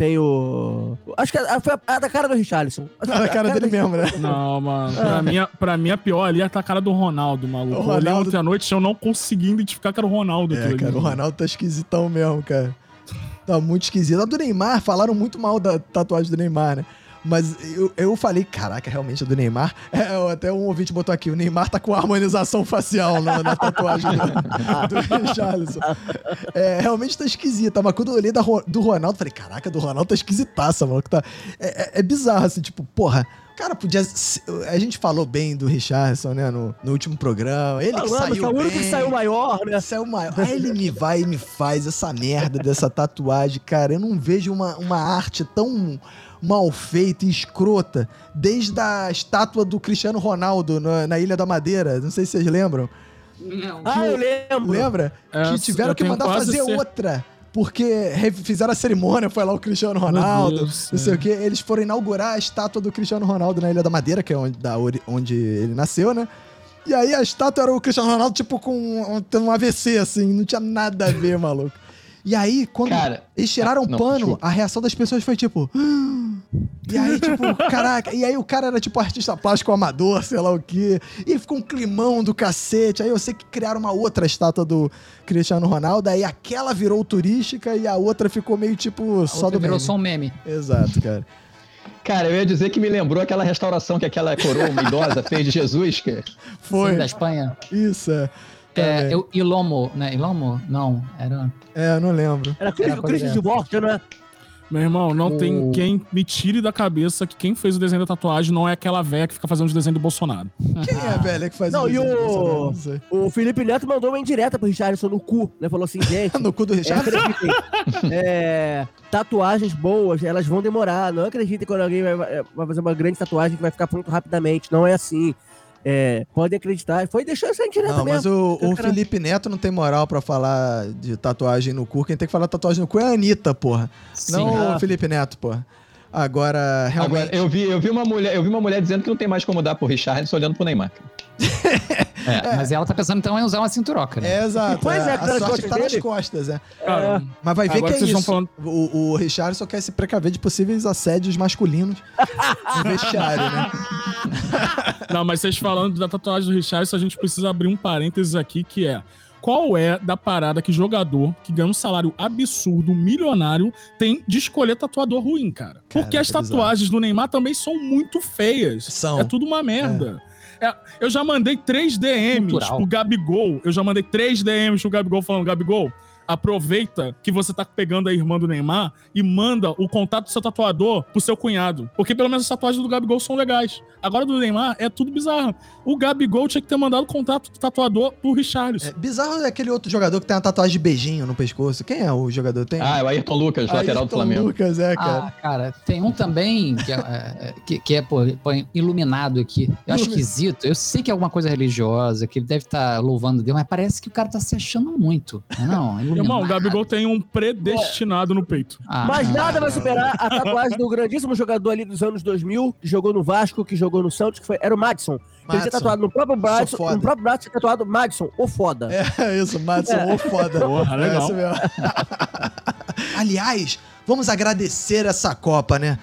Tem o... Acho que a, foi a, a da cara do Richarlison. Acho que A cara dele do- mesmo, né? Não, mano. Pra, mim, a- pra mim, a pior ali é a cara do Ronaldo, maluco. O Eu olhei Ronaldo- ontem à noite e eu não consegui identificar que era o Ronaldo. É, aquilo ali, cara, o. Ronaldo tá esquisitão mesmo, cara. Tá muito esquisito. A do Neymar, falaram muito mal da tatuagem do Neymar, né? Mas eu, eu falei, caraca, realmente é do Neymar. [LAUGHS] É, até um ouvinte botou aqui, o Neymar tá com harmonização facial na, na tatuagem do, do Richarlison. É, realmente tá esquisita. Mas quando eu olhei da, do Ronaldo, falei, caraca, do Ronaldo tá esquisitaça, mano. Tá, é, é- é bizarro, assim, tipo, porra... Cara, podia. A gente falou bem do Richardson, né? No, no último programa. Ele que Falamos, saiu é o único que saiu maior, né? Saiu maior. Aí ele me vai e me faz essa merda dessa tatuagem, cara. Eu não vejo uma, uma arte tão mal feita e escrota desde a estátua do Cristiano Ronaldo na, na Ilha da Madeira. Não sei se vocês lembram. Ah, eu lembro. Lembra? É, que tiveram que mandar fazer cer- outra. Porque fizeram a cerimônia, foi lá o Cristiano Ronaldo, Deus, não sei é. o quê. Eles foram inaugurar a estátua do Cristiano Ronaldo na Ilha da Madeira, que é onde, da onde ele nasceu, né? E aí a estátua era o Cristiano Ronaldo, tipo, com um, um AVC, assim, não tinha nada a ver, [LAUGHS] maluco. E aí, quando Cara, eles tiraram ah, o não, pano, desculpa. a reação das pessoas foi tipo. E aí, tipo, caraca. E aí o cara era tipo artista plástico amador, sei lá o quê. E ficou um climão do cacete. Aí eu sei que criaram uma outra estátua do Cristiano Ronaldo. Aí aquela virou turística e a outra ficou meio tipo só do virou meme. só um meme. Exato, cara. Cara, eu ia dizer que me lembrou aquela restauração que aquela coroa [LAUGHS] uma idosa fez de Jesus, que Foi. Sim, da Espanha. Isso, é. É, Também. eu, Ilomo, né? Ilomo? Não, era. É, eu não lembro. Era Era Christian, coisa Christian dessa. Divorce, né? Meu irmão, não O- tem quem me tire da cabeça que quem fez o desenho da tatuagem não é aquela velha que fica fazendo os desenhos do Bolsonaro. Quem é a velha que faz Não, e desenho do o- Bolsonaro? Não. O Felipe Neto mandou uma indireta pro Richardson no cu, né? Falou assim, [LAUGHS] gente. No cu do É, Richard. acreditem. É, tatuagens boas, elas vão demorar. Não acreditem quando alguém vai, vai fazer uma grande tatuagem que vai ficar pronto rapidamente. Não é assim. É, podem acreditar. Foi deixou essa indireta Não, mas mesmo. o, o Felipe Neto não tem moral pra falar de tatuagem no cu. Quem tem que falar tatuagem no cu é a Anitta, porra. Sim. Não Ah. o Felipe Neto, porra. Agora, realmente. Agora, eu vi, eu vi uma mulher, eu vi uma mulher dizendo que não tem mais como dar pro Richardson olhando pro Neymar. [LAUGHS] É, Mas ela tá pensando então em usar uma cinturoca. Né? É, exato. Pois é, a que tá nas sorte que tá costas nas costas, é. Cara, Mas vai ver Agora que é isso. falando- O, o Richard só quer se precaver de possíveis assédios masculinos [LAUGHS] no vestiário, né? [LAUGHS] Não, mas vocês falando da tatuagem do Richardson, a gente precisa abrir um parênteses aqui que é. Qual é da parada que jogador que ganha um salário absurdo, milionário, tem de escolher tatuador ruim, cara? Porque Caraca, as é bizarro. tatuagens do Neymar também são muito feias. São. É tudo uma merda. É, eu já mandei três DMs Cultural. pro Gabigol. Eu já mandei três DMs pro Gabigol falando: Gabigol, aproveita que você tá pegando a irmã do Neymar e manda o contato do seu tatuador pro seu cunhado. Porque pelo menos as tatuagens do Gabigol são legais. Agora do Neymar é tudo bizarro. O Gabigol tinha que ter mandado o contato do tatuador pro Richarlison. É, bizarro é aquele outro jogador que tem uma tatuagem de beijinho no pescoço. Quem é o jogador? Tem? Ah, é o Ayrton Lucas, lateral do Ayrton Flamengo. Lucas, é, cara. Ah, cara, tem um também que é, é, que, que é pô, pô, iluminado aqui. Eu acho esquisito. Eu sei que é alguma coisa religiosa, que ele deve estar louvando Deus, mas parece que o cara tá se achando muito. Não, [LAUGHS] iluminado. Irmão, o Gabigol tem um predestinado no peito. Ah, Mas nada vai superar a tatuagem do grandíssimo jogador ali dos anos 2000, que jogou no Vasco, que jogou no Santos, que foi, era o Madison. Ele tinha Madison. tatuado no próprio braço, no próprio braço tinha tatuado Madison, o foda. É isso, Madison, ô foda. Porra, legal. É isso mesmo. [LAUGHS] Aliás, vamos agradecer essa Copa, né?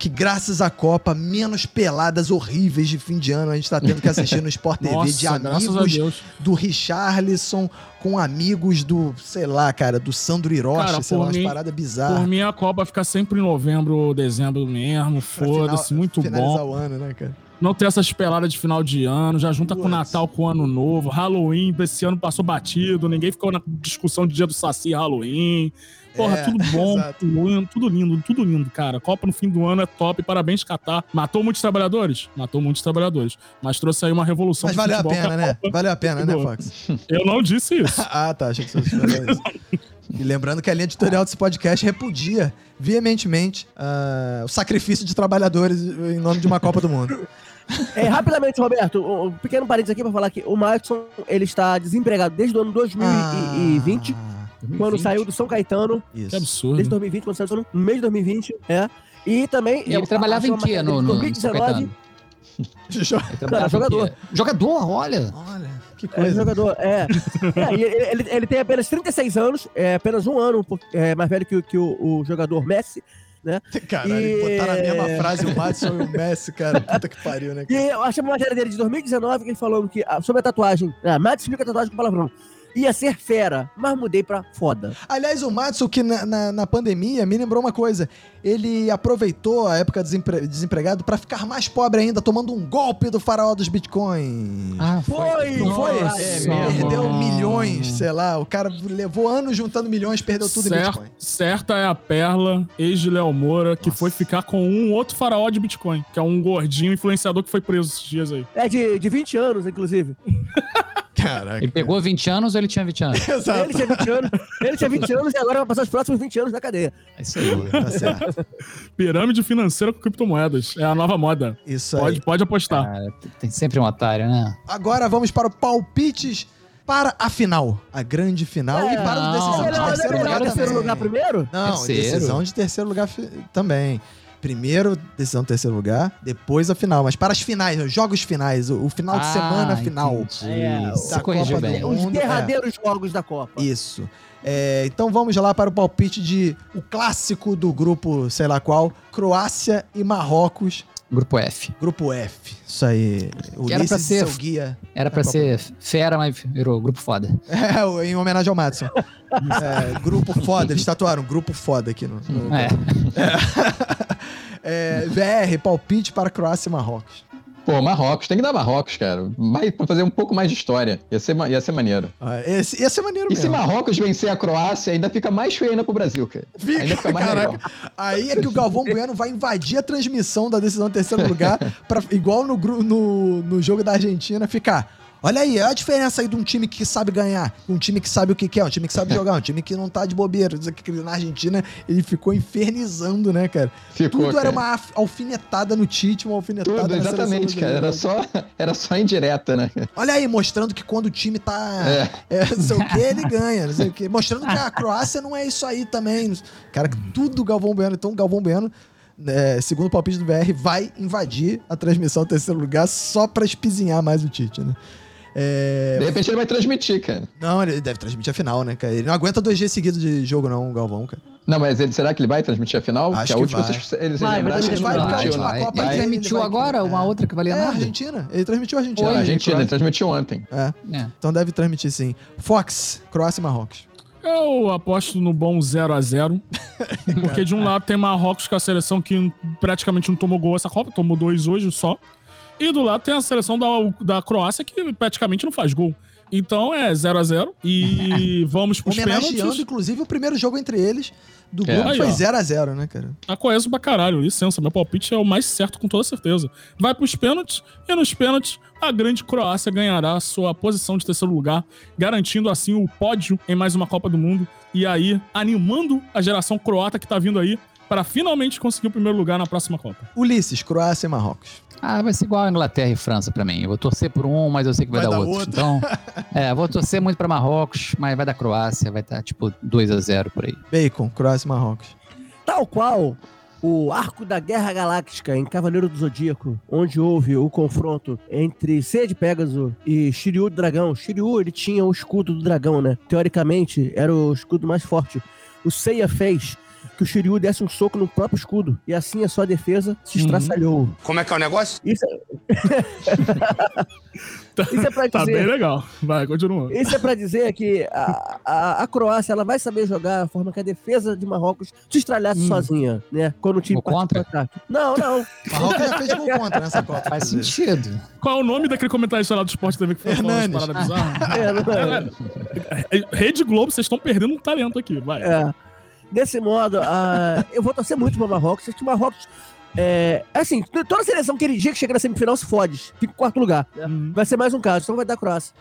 Que graças à Copa, menos peladas horríveis de fim de ano a gente tá tendo que assistir no Sport [LAUGHS] TV de Nossa, a amigos do Richarlison com amigos do, sei lá, cara, do Sandro Hiroshi, Cara, sei por lá, umas mim- paradas Por bizarras. mim, a Copa fica sempre em novembro ou dezembro mesmo. Foda-se, muito finalizar bom. o ano, né, cara? Não ter essas peladas de final de ano, já junta com o. Natal com o Ano Novo. Halloween, esse ano passou batido, ninguém ficou na discussão de dia do Saci e Halloween. Porra, É, tudo [LAUGHS] bom, exato. tudo lindo, tudo lindo, cara. Copa no fim do ano é top, parabéns, Catar. Matou muitos trabalhadores? Matou muitos trabalhadores. Mas trouxe aí uma revolução Mas valeu a pena, a né? Copa- Valeu a pena, né. Fox? [LAUGHS] Eu não disse isso. [LAUGHS] Ah, tá. Achei que você falou isso. E lembrando que a linha editorial desse podcast repudia veementemente ah, o sacrifício de trabalhadores em nome de uma Copa do Mundo. É, rapidamente, Roberto, um um pequeno parênteses aqui pra falar que o Madison, ele está desempregado desde o ano 2020, Ah, quando 2020. saiu do São Caetano, isso. Que absurdo. desde 2020, quando saiu no mês de 2020, é. E também... E ele trabalhava em quê no, no, no São 2019, Caetano? [LAUGHS] Ele trabalhava em jogador. Jogador, olha. Olha, que É, coisa. jogador, é. [LAUGHS] É, ele, ele- ele tem apenas 36 anos, é apenas um ano é, mais velho que, o- que o, o jogador Messi. Caralho, E- botar na mesma frase o Madison e o Messi, cara. [LAUGHS] Puta que pariu, né? E eu achei uma matéria dele de 2019 que ele falou que, ah, sobre a tatuagem. Ah, Matt explica a tatuagem com palavrão. Ia ser fera, mas mudei pra foda. Aliás, o Matsu, que na, na, na pandemia, me lembrou uma coisa. Ele aproveitou a época desempre- desempregado pra ficar mais pobre ainda, tomando um golpe do faraó dos bitcoins. Ah, Foi! Não foi? Nossa, É perdeu mesmo. milhões, sei lá. O cara levou anos juntando milhões, perdeu tudo em Cer- Bitcoin. certa é a Perla, ex de Léo Moura, que foi ficar com um outro faraó de Bitcoin, que é um gordinho influenciador que foi preso esses dias aí. É de, de 20 anos, inclusive. [LAUGHS] Caraca. Ele pegou 20 anos ou ele tinha 20 anos? Exato. Ele tinha 20 anos, ele tinha 20 anos e agora vai passar os próximos 20 anos na cadeia. É isso aí. Tá certo. Pirâmide financeira com criptomoedas. É a nova moda. Isso aí. Pode, pode apostar. Cara, tem sempre um otário, né? Agora vamos para o palpites para a final. A grande final. e para o não, decisão de terceiro não, lugar não, terceiro lugar primeiro? Não, Terceiro. decisão de terceiro lugar também. Primeiro, decisão de terceiro lugar, depois a final. Mas para as finais, os jogos finais, o, o final de Ah, semana final. entendi. É, da Copa do bem. Mundo. Os Mundo, derradeiros jogos da Copa. Isso. É, então vamos lá para o palpite de o clássico do grupo, sei lá qual, Croácia e Marrocos, Grupo F. grupo F. Isso aí. O Que era pra Ulisses, ser- seu guia. Era pra Copa ser fera, mas virou grupo foda. [LAUGHS] É, em homenagem ao Madison. [LAUGHS] É, grupo foda, eles tatuaram grupo foda aqui no. no- É. É, [LAUGHS] VR, palpite para Croácia e Marrocos. Pô, Marrocos, tem que dar Marrocos, cara. Mais, pra fazer um pouco mais de história. Ia ser, ia ser maneiro. Ah, esse, esse é maneiro E se mesmo. Marrocos vencer a Croácia, ainda fica mais feio ainda pro Brasil, cara. Fica, ainda fica mais caraca. legal. Aí é que o Galvão Bueno vai invadir a transmissão da decisão do terceiro lugar, pra, igual no, no, no jogo da Argentina, ficar. Olha aí, olha a diferença aí de um time que sabe ganhar, um time que sabe o que quer, um time que sabe jogar, um time que não tá de bobeira. Aqui, Na Argentina, ele ficou infernizando, né, cara? Ficou, Tudo era cara. uma af- alfinetada no Tite, uma alfinetada Tudo, na exatamente, cara. Era só, era só indireta, né? Olha aí, mostrando que quando o time tá. É. É, não sei o que, ele ganha, não sei o que. Mostrando que a Croácia não é isso aí também. Cara, que tudo Galvão Bueno. Então, Galvão Bueno, é, segundo o palpite do VR, vai invadir a transmissão terceiro lugar só pra espizinhar mais o Tite, né? É, De repente ele vai transmitir, cara. Não, ele deve transmitir a final, né, cara? Ele não aguenta dois dias seguidos de jogo, não, o Galvão, cara. Não, mas ele, será que ele vai transmitir a final? Acho que a que última, vai. vocês, eles Vai, que ele ele vai, transmitiu, última? Copa Ele Vai, transmitiu vai- agora uma é. outra que valia É, a nada. Argentina. Ele transmitiu a Argentina. A Argentina, Croácia. ele transmitiu ontem. É, É. então deve transmitir sim. Fox, Croácia e Marrocos. Eu aposto no bom 0 a 0 [LAUGHS] Porque de um lado tem Marrocos, é a seleção que praticamente não tomou gol essa Copa, tomou dois hoje só. E do lado tem a seleção da, da Croácia, que praticamente não faz gol. Então é 0 a 0 E [LAUGHS] vamos pros Homenageando, pênaltis. inclusive, o primeiro jogo entre eles do É. grupo foi ó. 0x0, né, cara? Tá coeso pra caralho, licença. Meu palpite é o mais certo com toda certeza. Vai pros pênaltis, e nos pênaltis, a grande Croácia ganhará a sua posição de terceiro lugar, garantindo assim o pódio em mais uma Copa do Mundo. E aí, animando a geração croata que tá vindo aí para finalmente conseguir o primeiro lugar na próxima Copa. Ulisses, Croácia e Marrocos. Ah, vai ser igual a Inglaterra e França pra mim. Eu vou torcer por um, mas eu sei que vai, Vai dar, dar outro. outro. Então, [LAUGHS] é, vou torcer muito pra Marrocos, mas vai dar Croácia, vai estar tipo 2 a 0 por aí. Bacon, Croácia e Marrocos. Tal qual o arco da Guerra Galáctica em Cavaleiro do Zodíaco, onde houve o confronto entre Ceia de Pégaso e Shiryu do Dragão. Shiryu, ele tinha o escudo do dragão, né? Teoricamente, era o escudo mais forte. O Seiya fez que o Shiryu desse um soco no próprio escudo. E assim a sua defesa se Uhum. estraçalhou. Como é que é o negócio? Isso é... [LAUGHS] Isso é pra Tá bem dizer... legal. Vai, continua. Isso é pra dizer que a, a, a Croácia ela vai saber jogar a forma que a defesa de Marrocos se estralhasse Hum. sozinha, né? Quando o time contra? ataque. Não, não. Marrocos já fez gol contra nessa Copa. Faz sentido. Qual é o nome daquele comentarista lá do Sport TV que foi falando essa Hernanes. parada bizarra? [LAUGHS] É, não é. É, Rede Globo, vocês estão perdendo um talento aqui, vai. É. Desse modo, ah, [LAUGHS] eu vou torcer muito pro Marrocos. Acho que o Marrocos. É, assim, toda seleção que ele dia que chega na semifinal se fode. Fica em quarto lugar. né? Hum. Vai ser mais um caso, então vai dar Croácia.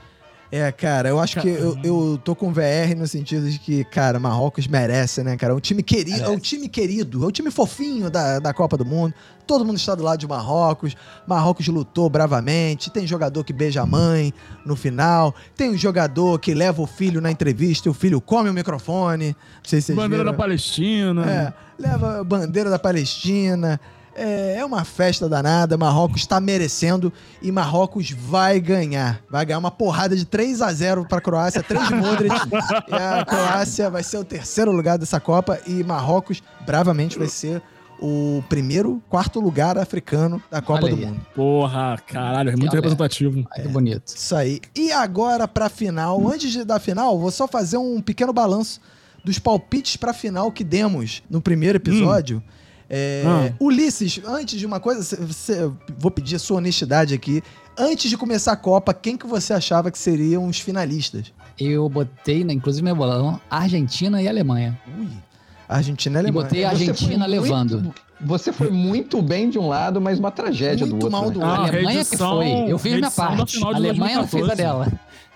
É, cara, eu acho que eu, eu tô com VR no sentido de que, cara, Marrocos merece, né, cara? É um time querido, é um time querido, é um time fofinho da, da Copa do Mundo. Todo mundo está do lado de Marrocos. Marrocos lutou bravamente. Tem jogador que beija a mãe no final. Tem um jogador que leva o filho na entrevista e o filho come o microfone. Não sei se vocês Bandeira viram. da Palestina. É, leva a bandeira da Palestina. É, é uma festa danada. Marrocos está merecendo e Marrocos vai ganhar. Vai ganhar uma porrada de 3 a 0 para a Croácia, 3 de Modric. [LAUGHS] e a Croácia vai ser o terceiro lugar dessa Copa e Marrocos, bravamente, vai ser o primeiro, quarto lugar africano da Copa do. Mundo. Porra, caralho, é muito Olha. representativo. Que bonito. Isso aí. E agora pra final, antes de- da final, vou só fazer um pequeno balanço dos palpites pra final que demos no primeiro episódio. É, Ah. Ulisses, antes de uma coisa, cê- cê- vou pedir a sua honestidade aqui. Antes de começar a Copa, quem que você achava que seriam os finalistas? Eu botei, né, inclusive meu bolão, Argentina e Alemanha. Ui, Argentina e E Alemanha. botei a Você Argentina foi muito- levando. Você foi muito bem de um lado, mas uma tragédia Muito do outro. mal né? do A Ah, outro. Alemanha que reedição- foi. Eu fiz minha parte. A Alemanha não fez a 2014. dela.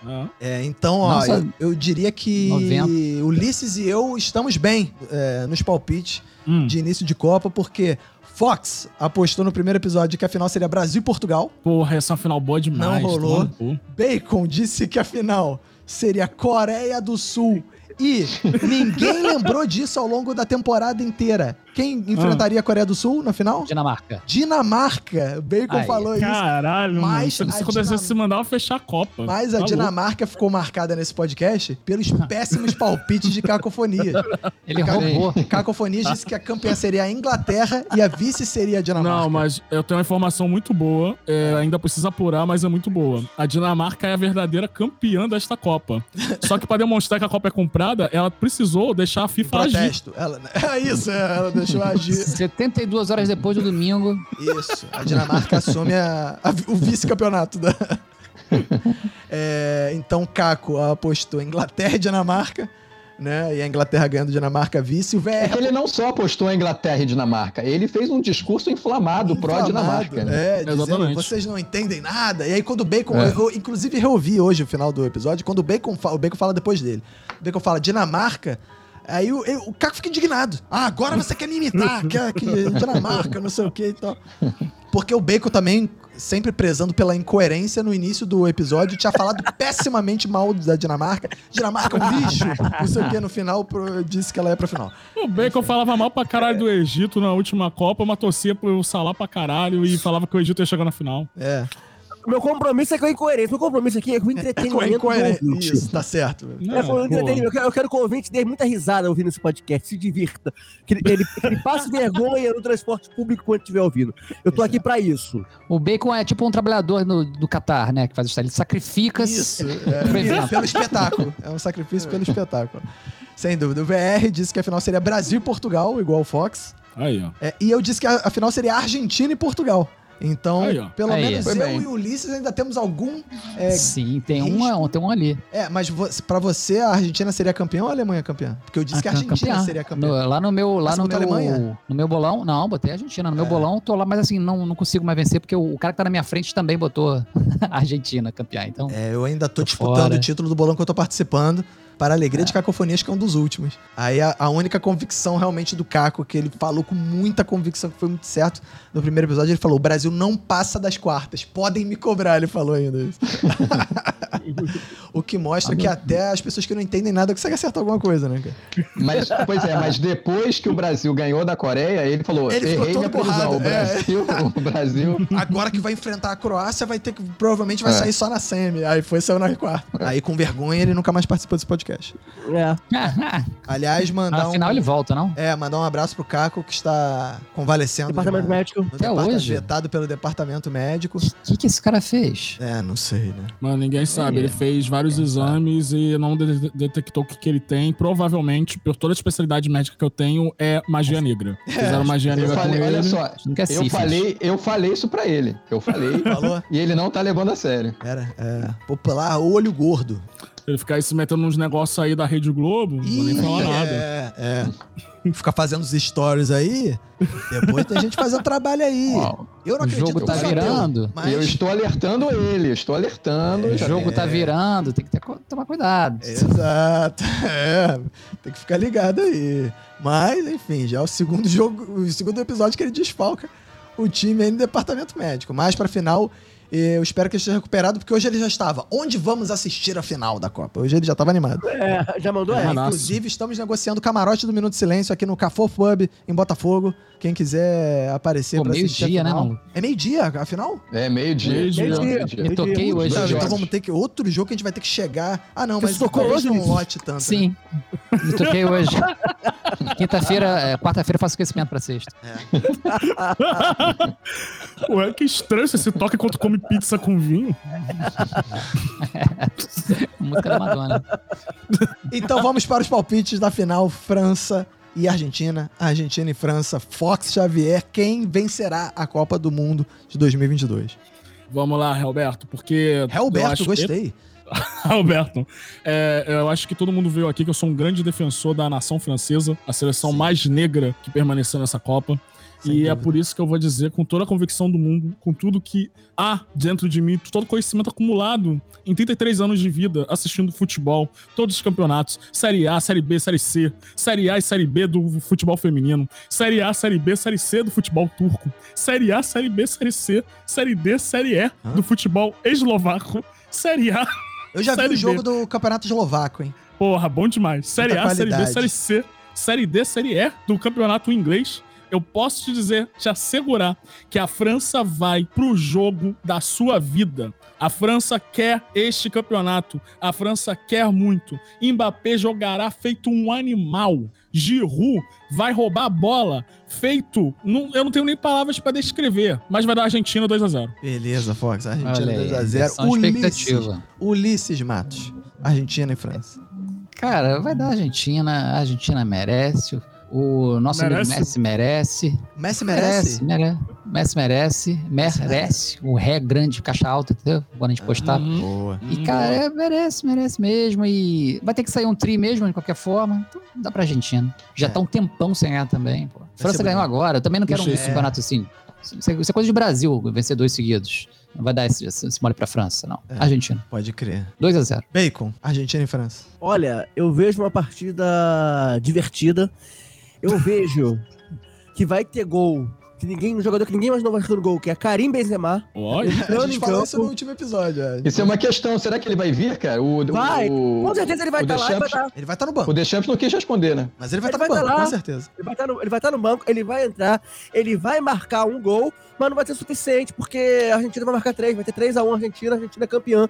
É. É, então, ó, Nossa, eu, eu diria que 90. Ulisses e eu estamos bem é, nos palpites Hum, de início de Copa, porque Fox apostou no primeiro episódio que a final seria Brasil e Portugal. Porra, essa final boa demais. Não rolou. Bacon disse que a final seria Coreia do Sul. E ninguém lembrou disso ao longo da temporada inteira. Quem enfrentaria a Coreia do Sul na final? Dinamarca. Dinamarca. Bacon Aí, falou isso. Caralho, mano. Mas Se a isso acontecesse, Dinam- se mandava fechar a Copa. Mas a Tá Dinamarca ficou marcada nesse podcast pelos [LAUGHS] péssimos palpites de cacofonia. Ele Ca- roubou. Cacofonias disse que a campeã seria a Inglaterra e a vice seria a Dinamarca. Não, mas eu tenho uma informação muito boa. é, ainda precisa apurar, mas é muito boa. A Dinamarca é a verdadeira campeã desta Copa. Só que pra demonstrar que a Copa é comprada, ela precisou deixar a FIFA agir. protesto. Ela, [LAUGHS] é isso, é, ela deixou agir. [LAUGHS] 72 horas depois do domingo. Isso. A Dinamarca assume a- a o vice-campeonato da. [LAUGHS] É, então, Caco apostou em Inglaterra e Dinamarca, né? E a Inglaterra ganhando Dinamarca vice. O É que VR. ele não só apostou em Inglaterra e Dinamarca, ele fez um discurso inflamado pró-Dinamarca. Né? É, dizendo, Exatamente. vocês não entendem nada. E aí, quando o Bacon. É. Eu, inclusive, reouvi hoje o final do episódio. Quando o Bacon fala, o Bacon fala depois dele. O Bacon fala Dinamarca. Aí o, eu- o Caco fica indignado. Ah, agora você quer me imitar, [LAUGHS] quer que Dinamarca, não sei o que e tal. [LAUGHS] Porque o Bacon também, sempre prezando pela incoerência, no início do episódio, tinha falado [LAUGHS] pessimamente mal da Dinamarca. Dinamarca é um lixo, não sei o que, no final pro- disse que ela ia pra final. O Bacon falava mal pra caralho do Egito na última Copa, mas torcia pro Salah pra caralho e falava que o Egito ia chegar na final. É, Meu compromisso é com a incoerência. Meu compromisso aqui é com o é entretenimento do incoerente. ouvinte. Isso, tá certo. Não, É com o entretenimento. Eu quero, eu quero que o ouvinte dê muita risada ouvindo esse podcast, se divirta. Que ele, ele, que ele passe vergonha no transporte público quando estiver ouvindo. Eu tô aqui pra isso. O Bacon é tipo um trabalhador no, do Qatar, né? Que faz isso. Ele sacrifica Isso, [LAUGHS] é, pelo espetáculo. É um sacrifício pelo espetáculo. Sem dúvida. O VR disse que a final seria Brasil e Portugal, igual o Fox. Aí, ó. É, e eu disse que a, a final seria Argentina e Portugal. Então, Aí, pelo Aí, menos foi eu bem. e o Ulisses ainda temos algum. É, Sim, tem risco. um, tem um ali. é, mas vo pra você, a Argentina seria campeã ou a Alemanha campeã? Porque eu disse que a Ah, Argentina campeã. seria campeã. No- lá no meu, lá Mas no meu, a Alemanha? no meu bolão, não, botei a Argentina. No meu É. bolão, tô lá, mas assim, não, não consigo mais vencer, porque o, o cara que tá na minha frente também botou [LAUGHS] a Argentina campeã. Então, É, eu ainda tô, Tô disputando fora. o título do bolão que eu tô participando. Para a alegria de Cacofonias, que é um dos últimos. Aí a, a única convicção realmente do Caco, que ele falou com muita convicção, que foi muito certo no primeiro episódio, ele falou: o Brasil não passa das quartas. Podem me cobrar, ele falou ainda isso. [LAUGHS] o que mostra que até as pessoas que não entendem nada conseguem acertar alguma coisa, né, cara? Mas, pois é, mas depois que o Brasil ganhou da Coreia, ele falou: Ele errei minha previsão. O é. Brasil, o Brasil. Agora que vai enfrentar a Croácia, vai ter que. Provavelmente vai É. sair só na semi. Aí foi saiu na quarta. Aí, com vergonha, ele nunca mais participou desse podcast. É. [LAUGHS] Aliás, mandar afinal um. ele volta, não? É, mandar um abraço pro Caco, que está convalescendo. de Departamento uma- médico. no Até hoje. Vetado pelo departamento médico. O que, que esse cara fez? É, não sei, né? Mas ninguém sabe. É. Ele fez vários exames e não de- detectou o que, que ele tem. Provavelmente, por toda a especialidade médica que eu tenho, é magia negra. [LAUGHS] Fizeram magia Eu negra com falei, ele. olha só, Não quer eu sífilis. falei, eu falei isso pra ele. Eu falei Falou? e ele não tá levando a sério. Era, é. Popular olho gordo. Ele ficar aí se metendo nos negócios aí da Rede Globo, não vou nem falar nada. É, é. Ficar fazendo os stories aí. Depois tem gente fazendo trabalho aí. Ó, Eu não o acredito jogo tá virando. eu, mas... E eu estou alertando ele, eu estou alertando. O já jogo tem- tá virando, tem que ter, tomar cuidado. Exato. É, tem que ficar ligado aí. Mas, enfim, já é o segundo jogo, o segundo episódio que ele desfalca o time aí no departamento médico. Mas pra final, eu espero que ele esteja recuperado, porque hoje ele já estava. Onde vamos assistir a final da Copa? Hoje ele já estava animado. É, já mandou É, essa? Manaço. inclusive, estamos negociando o camarote do Minuto de Silêncio aqui no Cafô Pub, em Botafogo. Quem quiser aparecer Pô, pra assistir a meio-dia, né, mano? É meio-dia, afinal? É meio-dia. Meio-dia. Meio-dia. Me toquei Meio-dia. hoje. Então, então vamos ter que. Outro jogo que a gente vai ter que chegar. Ah, não, mas tocou hoje, não lote tanto. né? Sim. Me toquei hoje. [LAUGHS] Quinta-feira, é, quarta-feira eu faço aquecimento pra sexta. [LAUGHS] Ué, que estranho você se toca enquanto come pizza com vinho. [LAUGHS] Música da Madonna. Então vamos para os palpites da final França e Argentina. Argentina e França. Fox Xavier. Quem vencerá a Copa do Mundo de 2022? Vamos lá, Roberto, porque. acho- gostei. [LAUGHS] Alberto, é, eu acho que todo mundo viu aqui que eu sou um grande defensor da nação francesa, a seleção mais negra que permaneceu nessa Copa. Sem e é dúvida. por isso que eu vou dizer, com toda a convicção do mundo, com tudo que há dentro de mim, todo o conhecimento acumulado em 33 anos de vida assistindo futebol, todos os campeonatos, Série A, Série B, Série C, Série A e Série B do futebol feminino, Série A, Série B, Série C do futebol turco, Série A, Série B, Série C, Série D, Série E do futebol eslovaco, Série A, Eu já vi Série o jogo B. do Campeonato Eslovaco, hein? Porra, bom demais. Série A, Série B, qualidade. Série C, Série D, Série E do campeonato inglês. Eu posso te dizer, te assegurar, que a França vai pro jogo da sua vida. A França quer este campeonato. A França quer muito. Mbappé jogará feito um animal. Giroud vai roubar a bola feito. não- eu não tenho nem palavras pra descrever, mas vai dar Argentina 2 a 0 Beleza, Fox. Argentina Olha aí, 2x0. pressão Ulisses, expectativa. Ulisses Matos. Argentina e França. Cara, vai dar Argentina. A Argentina merece. O nosso Merece? amigo Messi merece. Messi merece? Merece, mere- Messi merece. Merece. O ré grande, caixa alta, entendeu? Quando a gente postar. Uhum. Boa. E, cara, é, merece, merece mesmo. E vai ter que sair um tri mesmo, de qualquer forma. Então, dá pra Argentina. Já É. tá um tempão sem ganhar também, pô. França ganhou agora. Eu também não quero um Puxa, é. campeonato assim. Isso é isso é coisa de Brasil, vencer dois seguidos. Não vai dar esse, esse, esse mole pra França, não. É. Argentina. Pode crer. 2 a 0 Bacon, Argentina e França. Olha, eu vejo uma partida divertida. Eu vejo que vai ter gol. Que ninguém, um jogador que ninguém mais não vai no gol, que é Karim Benzema. Olha. A gente falou isso no último episódio. é. Isso é uma questão. Será que ele vai vir, cara? O, Vai, o, Com certeza ele vai estar lá e vai estar. Ele vai estar no banco. O Deschamps não quis responder, né? Mas ele vai estar no vai banco, tá lá. com certeza. Ele vai, estar no, ele vai estar no banco, ele vai entrar, ele vai marcar um gol, mas não vai ser suficiente, porque a Argentina vai marcar três, vai ter 3x1 Argentina, a Argentina é campeã.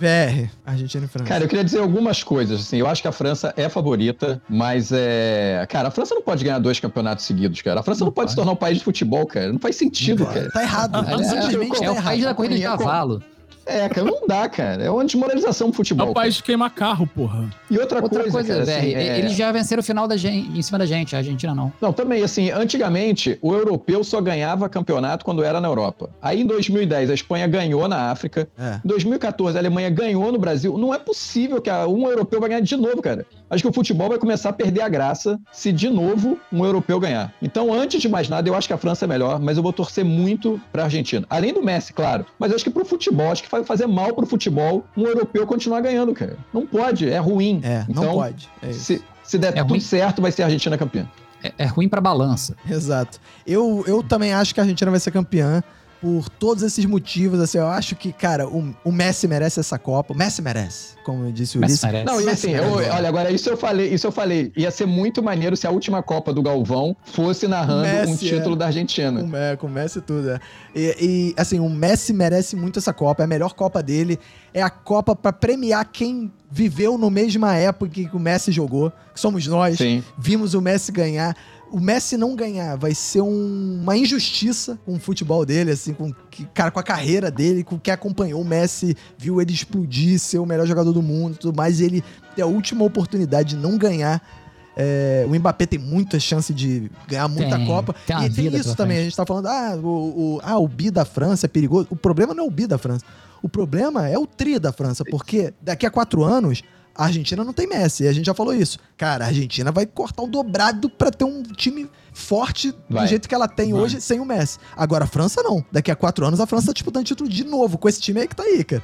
VR, Argentina e França. Cara, eu queria dizer algumas coisas. Assim, eu acho que a França é favorita, mas é. Cara, a França não pode ganhar dois campeonatos seguidos, cara. A França não, pode se tornar um país de futebol, cara. Não faz sentido, cara. Tá errado. É, Simplesmente é tá o país da corrida de É, cavalo. É, cara, não dá, cara. É uma desmoralização do É futebol. o país de queimar carro, porra. E outra, Outra coisa, coisa, cara, assim, é- eles já venceram o final da gente, em cima da gente, a Argentina não. Não, também, assim, antigamente o europeu só ganhava campeonato quando era na Europa. Aí em 2010 a Espanha ganhou na África. É. Em 2014 a Alemanha ganhou no Brasil. Não é possível que a- um europeu vai ganhar de novo, cara. Acho que o futebol vai começar a perder a graça se de novo um europeu ganhar. Então, antes de mais nada, eu acho que a França é melhor, mas eu vou torcer muito pra Argentina. Além do Messi, claro. Mas eu acho que pro futebol, acho que vai fazer mal pro futebol um europeu continuar ganhando, cara. Não pode, é ruim. É, não Então, pode. É. Se, se der É tudo ruim. certo, vai ser a Argentina campeã. É, é ruim pra balança. Exato. Eu, eu também acho que a Argentina vai ser campeã por todos esses motivos. Assim, eu acho que, cara, o, o Messi merece essa Copa. O Messi merece, como disse o Messi Ulisses. merece. Não, e Messi assim, eu- olha, agora isso eu falei, isso eu falei. Ia ser muito maneiro se a última Copa do Galvão fosse narrando um Messi, título é. da Argentina. Com, é, com o Messi e tudo, é. E, e, assim, o Messi merece muito essa Copa. É a melhor Copa dele. É a Copa pra premiar quem viveu no mesma época que o Messi jogou, que somos nós. Sim. Vimos o Messi ganhar. O Messi não ganhar vai ser um- uma injustiça com o futebol dele, assim, com que- cara, com a carreira dele, com quem acompanhou o Messi, viu ele explodir, ser o melhor jogador do mundo, tudo mais, e ele ter a última oportunidade de não ganhar. É, o Mbappé tem muita chance de ganhar muita Tem, Copa. tem e tem isso também. frente. A gente tá falando, ah o, o, ah, o bi da França é perigoso. O problema não é o bi da França. O problema é o tri da França, porque daqui a quatro anos a Argentina não tem Messi. E a gente já falou isso. Cara, a Argentina vai cortar o dobrado pra ter um time forte do Vai. jeito que ela tem Vai. hoje sem o Messi. Agora a França não. Daqui a quatro anos a França tá disputando título de novo com esse time aí que tá aí, cara.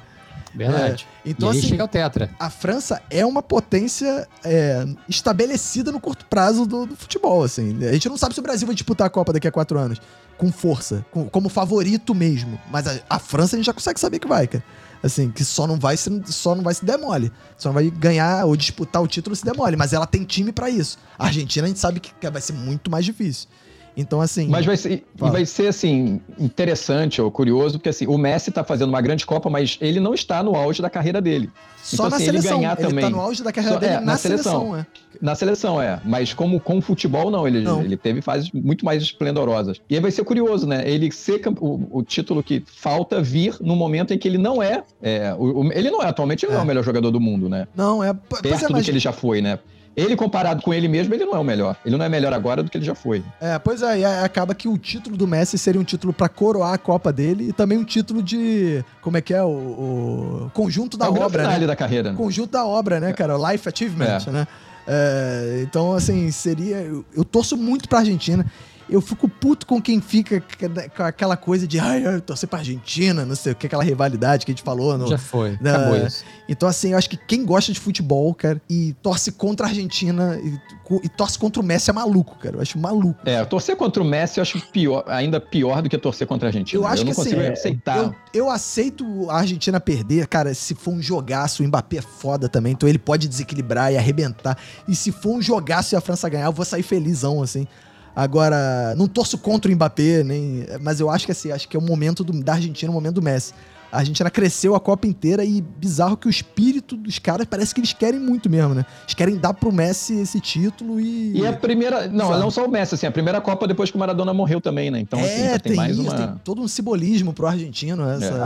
Verdade. Então, e aí assim, chega o Tetra. a França é uma potência é, estabelecida no curto prazo do, do futebol, assim. A gente não sabe se o Brasil vai disputar a Copa daqui a quatro anos com força, com- como favorito mesmo. Mas a, a França a gente já consegue saber que vai, cara. Assim, que só não vai se, só não vai se demole. Só não vai ganhar ou disputar o título se demole. Mas ela tem time pra isso. A Argentina a gente sabe que vai ser muito mais difícil. Então, assim. Mas vai ser, e Fala. vai ser, assim, interessante ou curioso, porque assim, o Messi tá fazendo uma grande Copa, mas ele não está no auge da carreira dele. só então, na assim, ele seleção. ganhar ele tá também. no auge da carreira Só- dele é, na, na seleção, seleção. é. Na seleção, é. Mas como com futebol, não. Ele, Não. ele teve fases muito mais esplendorosas. E aí vai ser curioso, né? Ele ser o, o título que falta vir no momento em que ele não é. é, o- o- ele não é atualmente, ele não é É. o melhor jogador do mundo, né? Não, é. Pois Perto é, do mas, que ele já foi, né? Ele, comparado com ele mesmo, ele não é o melhor. Ele não é melhor agora do que ele já foi. é, pois é, e aí acaba que o título do Messi seria um título pra coroar a Copa dele e também um título de. Como é que é? O, o conjunto da é o obra, né? da carreira. né? Conjunto da obra, né, cara? O Life Achievement, É. né? É, então, assim, seria. Eu, eu torço muito pra Argentina. Eu fico puto com quem fica com aquela coisa de ai, eu torcer pra Argentina, não sei o que, aquela rivalidade que a gente falou. No, Já foi. Da- Acabou isso. Então, assim, eu acho que quem gosta de futebol, cara, e torce contra a Argentina e, e torce contra o Messi é maluco, cara. Eu acho maluco. É, torcer contra o Messi eu acho pior, ainda pior do que torcer contra a Argentina. Eu acho não que assim, consigo é, aceitar. Eu, eu aceito a Argentina perder, cara, se for um jogaço, o Mbappé é foda também, então ele pode desequilibrar e arrebentar. E se for um jogaço e a França ganhar, eu vou sair felizão, assim. Agora, não torço contra o Mbappé, nem, mas eu acho que assim, acho que é o momento do- da Argentina, o momento do Messi. A Argentina cresceu a Copa inteira e bizarro que o espírito dos caras parece que eles querem muito mesmo, né? Eles querem dar pro Messi esse título e. E a primeira. Não, Exato. não só o Messi, assim, a primeira Copa depois que o Maradona morreu também, né? Então, assim, é, já tem, mais isso, uma. tem todo um simbolismo pro argentino essa. É. essa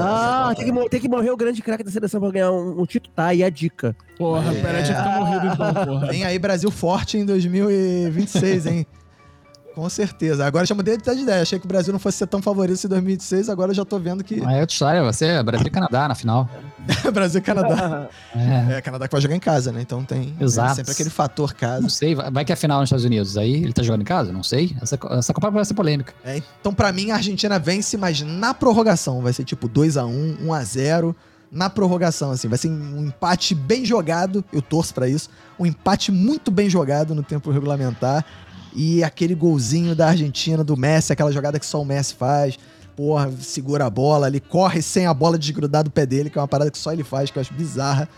Ah, tem que, tem que morrer o grande craque da seleção pra ganhar um, um título. Tá aí a dica. Porra, É. pera, tinha que ter morrido então, porra. Vem aí Brasil forte em 2026, hein? [LAUGHS] Com certeza. Agora já mudei de ideia. Achei que o Brasil não fosse ser tão favorito em 2026. Agora eu já tô vendo que Aí é outra história, você é Brasil e Canadá na final. [LAUGHS] Brasil e Canadá. É. É, Canadá que vai jogar em casa, né? Então tem Exato. sempre aquele fator casa. Não sei, vai vai que é a final nos Estados Unidos. Aí ele tá jogando em casa? Não sei. Essa, essa Copa vai ser polêmica. É, então, pra mim, a Argentina vence, mas na prorrogação. Vai ser tipo 2x1, 1x0. Na prorrogação, assim. Vai ser um empate bem jogado. Eu torço pra isso. Um empate muito bem jogado no tempo regulamentar. E aquele golzinho da Argentina, do Messi, aquela jogada que só o Messi faz. Porra, segura a bola ali, corre sem a bola desgrudar do pé dele, que é uma parada que só ele faz, que eu acho bizarra.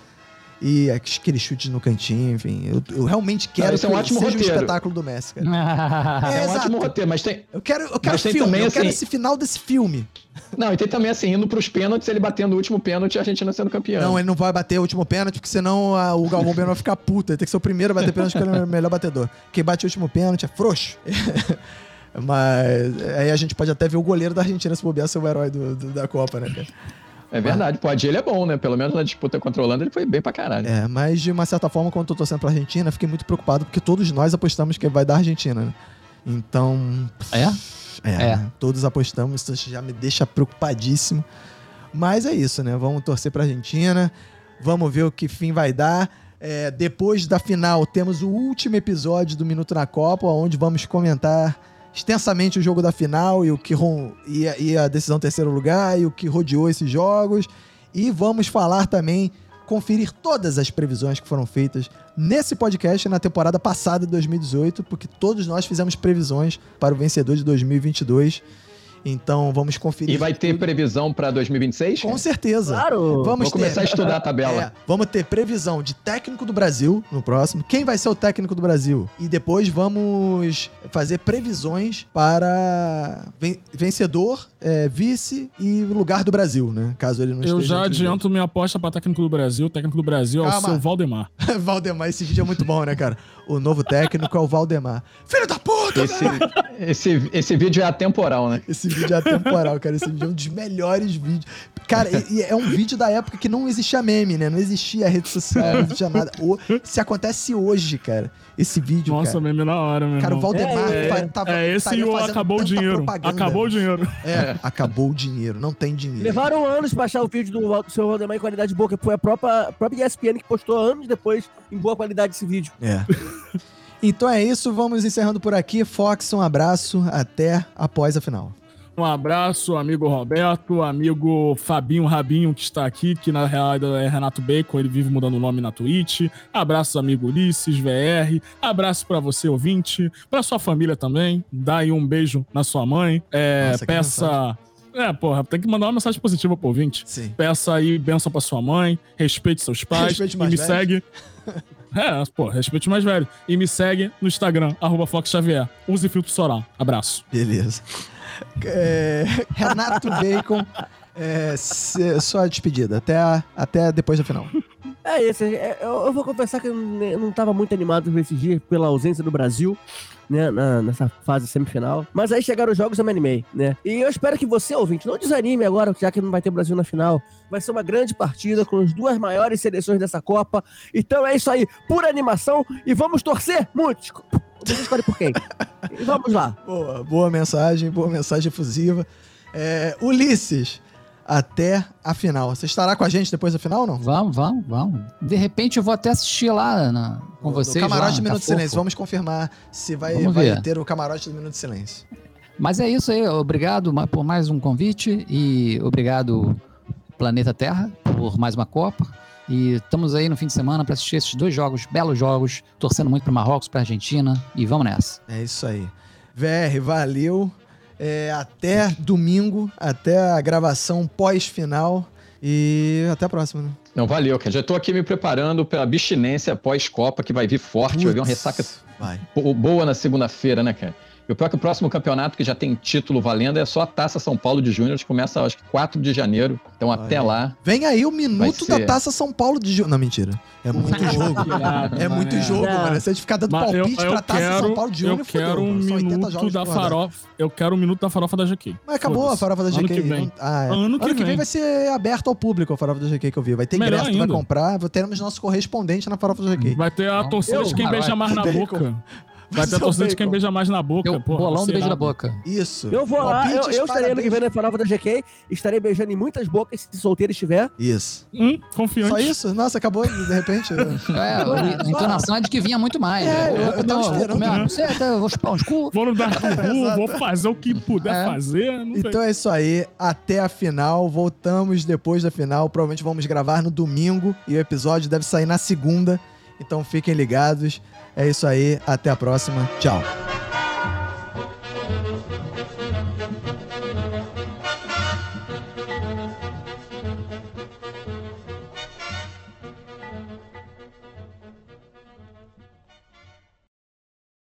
E aquele chute no cantinho, enfim. Eu, eu realmente quero esse é um que ótimo seja um roteiro. espetáculo do Messi, cara. [LAUGHS] É, um exato. ótimo roteiro, mas tem. Eu quero, eu quero filme, também, eu quero assim- esse final desse filme. Não, e tem também assim, indo pros pênaltis, ele batendo o último pênalti e a Argentina sendo campeã. Não, ele não vai bater o último pênalti, porque senão ah, o Galvão Bueno vai ficar puto. Ele tem que ser o primeiro a bater pênalti, porque ele é o melhor batedor. Quem bate o último pênalti é frouxo. [LAUGHS] Mas aí a gente pode até ver o goleiro da Argentina se bobear ser o herói do- do- da Copa, né, cara? É verdade, pode. Ele é bom, né? Pelo menos na disputa contra a Holanda ele foi bem pra caralho. É, mas de uma certa forma, quando eu tô torcendo pra Argentina, fiquei muito preocupado, porque todos nós apostamos que vai dar Argentina, né? Então. É? É, É. todos apostamos, isso já me deixa preocupadíssimo. Mas é isso, né? Vamos torcer pra Argentina, vamos ver o que fim vai dar. É, depois da final, temos o último episódio do Minuto na Copa, onde vamos comentar extensamente o jogo da final e o que e a, e a decisão terceiro lugar e o que rodeou esses jogos. E vamos falar também, conferir todas as previsões que foram feitas nesse podcast na temporada passada de 2018, porque todos nós fizemos previsões para o vencedor de 2022. Então vamos conferir. E vai ter tudo. previsão pra 2026? Com certeza. Claro. Vamos Vou começar a estudar a [LAUGHS] tabela. é, vamos ter previsão de técnico do Brasil no próximo. Quem vai ser o técnico do Brasil? E depois vamos fazer previsões para ven- vencedor, é, vice e lugar do Brasil, né? Caso ele não Eu já adianto minha aposta pra técnico do Brasil. O técnico do Brasil é o Calma. seu Valdemar. [LAUGHS] Valdemar, esse vídeo é muito bom, né, cara? O novo técnico é o Valdemar. Filho da puta! Esse, esse, esse vídeo é atemporal, né? Esse vídeo é atemporal, cara. Esse vídeo é um dos melhores vídeos. Cara, e, e é um vídeo da época que não existia meme, né? Não existia rede social, não existia nada. O- se acontece hoje, cara, esse vídeo, Nossa, cara. meme na hora, meu Cara, o. Valdemar É, é, tava, É esse e o acabou o dinheiro. propaganda. Acabou o dinheiro. É, acabou o dinheiro. Não tem dinheiro. Levaram anos pra achar o vídeo do, do seu Valdemar em qualidade boa, que foi a própria, a própria ESPN que postou anos depois em boa qualidade esse vídeo. É. Então é isso, vamos encerrando por aqui. Fox, um abraço. Até após a final. Um abraço, amigo Roberto, amigo Fabinho Rabinho, que está aqui, que na real é Renato Bacon, ele vive mudando o nome na Twitch. Abraço, amigo Ulisses, VR. Abraço para você, ouvinte. Para sua família também. Dá aí um beijo na sua mãe. É, Nossa, peça. É, porra, tem que mandar uma mensagem positiva pro ouvinte. Sim. Peça aí bênção pra sua mãe, respeite seus [LAUGHS] pais Respeite e mais me velhos. segue. [LAUGHS] É, pô, respeite mais velho. E me segue no Instagram, arroba Fox Xavier. Use filtro solar. Abraço. Beleza. É, Renato Bacon, é, sua despedida. Até, a- até depois da final. É isso, é, eu, eu vou confessar que eu não tava muito animado nesses dias pela ausência do Brasil, né, na- nessa fase semifinal. Mas aí chegaram os jogos, eu me animei, né? E eu espero que você, ouvinte, não desanime agora, já que não vai ter Brasil na final. Vai ser uma grande partida com as duas maiores seleções dessa Copa. Então é isso aí, pura animação e vamos torcer muito. Você escolhe por quem? [LAUGHS] E vamos lá. Boa, boa mensagem, boa mensagem efusiva. É, Ulisses, até a final. Você estará com a gente depois da final ou não? Vamos, vamos, vamos. De repente eu vou até assistir lá na- com No- vocês. No camarote lá, tá Minuto de fofo. Silêncio. Vamos confirmar se vai, vai ter o camarote do Minuto de Silêncio. Mas é isso aí, obrigado por mais um convite e obrigado Planeta Terra por mais uma Copa. E estamos aí no fim de semana para assistir esses dois jogos, belos jogos, torcendo muito para Marrocos, para Argentina e vamos nessa. É isso aí. VR, valeu. É, até domingo, até a gravação pós-final. E até a próxima, né? Não, valeu, cara. Já tô aqui me preparando pela abstinência pós-Copa, que vai vir forte, vai vir uma ressaca Vai. bo- boa na segunda-feira, né, cara? E o pior é que o próximo campeonato, que já tem título valendo, é só a Taça São Paulo de Júnior, que começa, acho que 4 de janeiro. Então, até Olha. lá. Vem aí o minuto Vai da. Taça São Paulo de Ju... Não, mentira. É muito jogo. É muito jogo, mano. Você de ficar dando Mas eu, palpite eu pra Taça quero, São Paulo de Júnior, eu quero fudeu, um mano. São 80 minuto jogos da farofa. Eu quero um minuto da farofa da GQ. Mas acabou a farofa da Ano GQ. que vem. Ah, é. Ano que vem. vem. vai ser aberto ao público a farofa da GQ que eu vi. Vai ter Melhor ingresso pra ainda. comprar. Teremos nosso correspondente na farofa da GQ. Vai ter a torcida de quem beija mais na boca. Vai ter a torcida de quem beija mais na boca. Eu, porra, bolão do beijo irado. boca. Isso. Eu vou lá, eu, eu estarei ano que vem na farofa da GK, estarei beijando em muitas bocas se solteiro estiver. Isso. Hum, confiante. Só isso? Nossa, acabou de repente. [LAUGHS] É, a entonação é de que vinha muito mais. É, né? eu- eu tava Não, esperando, Vou né? vou chupar uns cu. Vou no Dark [LAUGHS] Exato. vou fazer o que puder É. fazer. Não sei. Então é isso aí. Até a final. Voltamos depois da final. Provavelmente vamos gravar no domingo. E o episódio deve sair na segunda. Então fiquem ligados. É isso aí. Até a próxima. Tchau.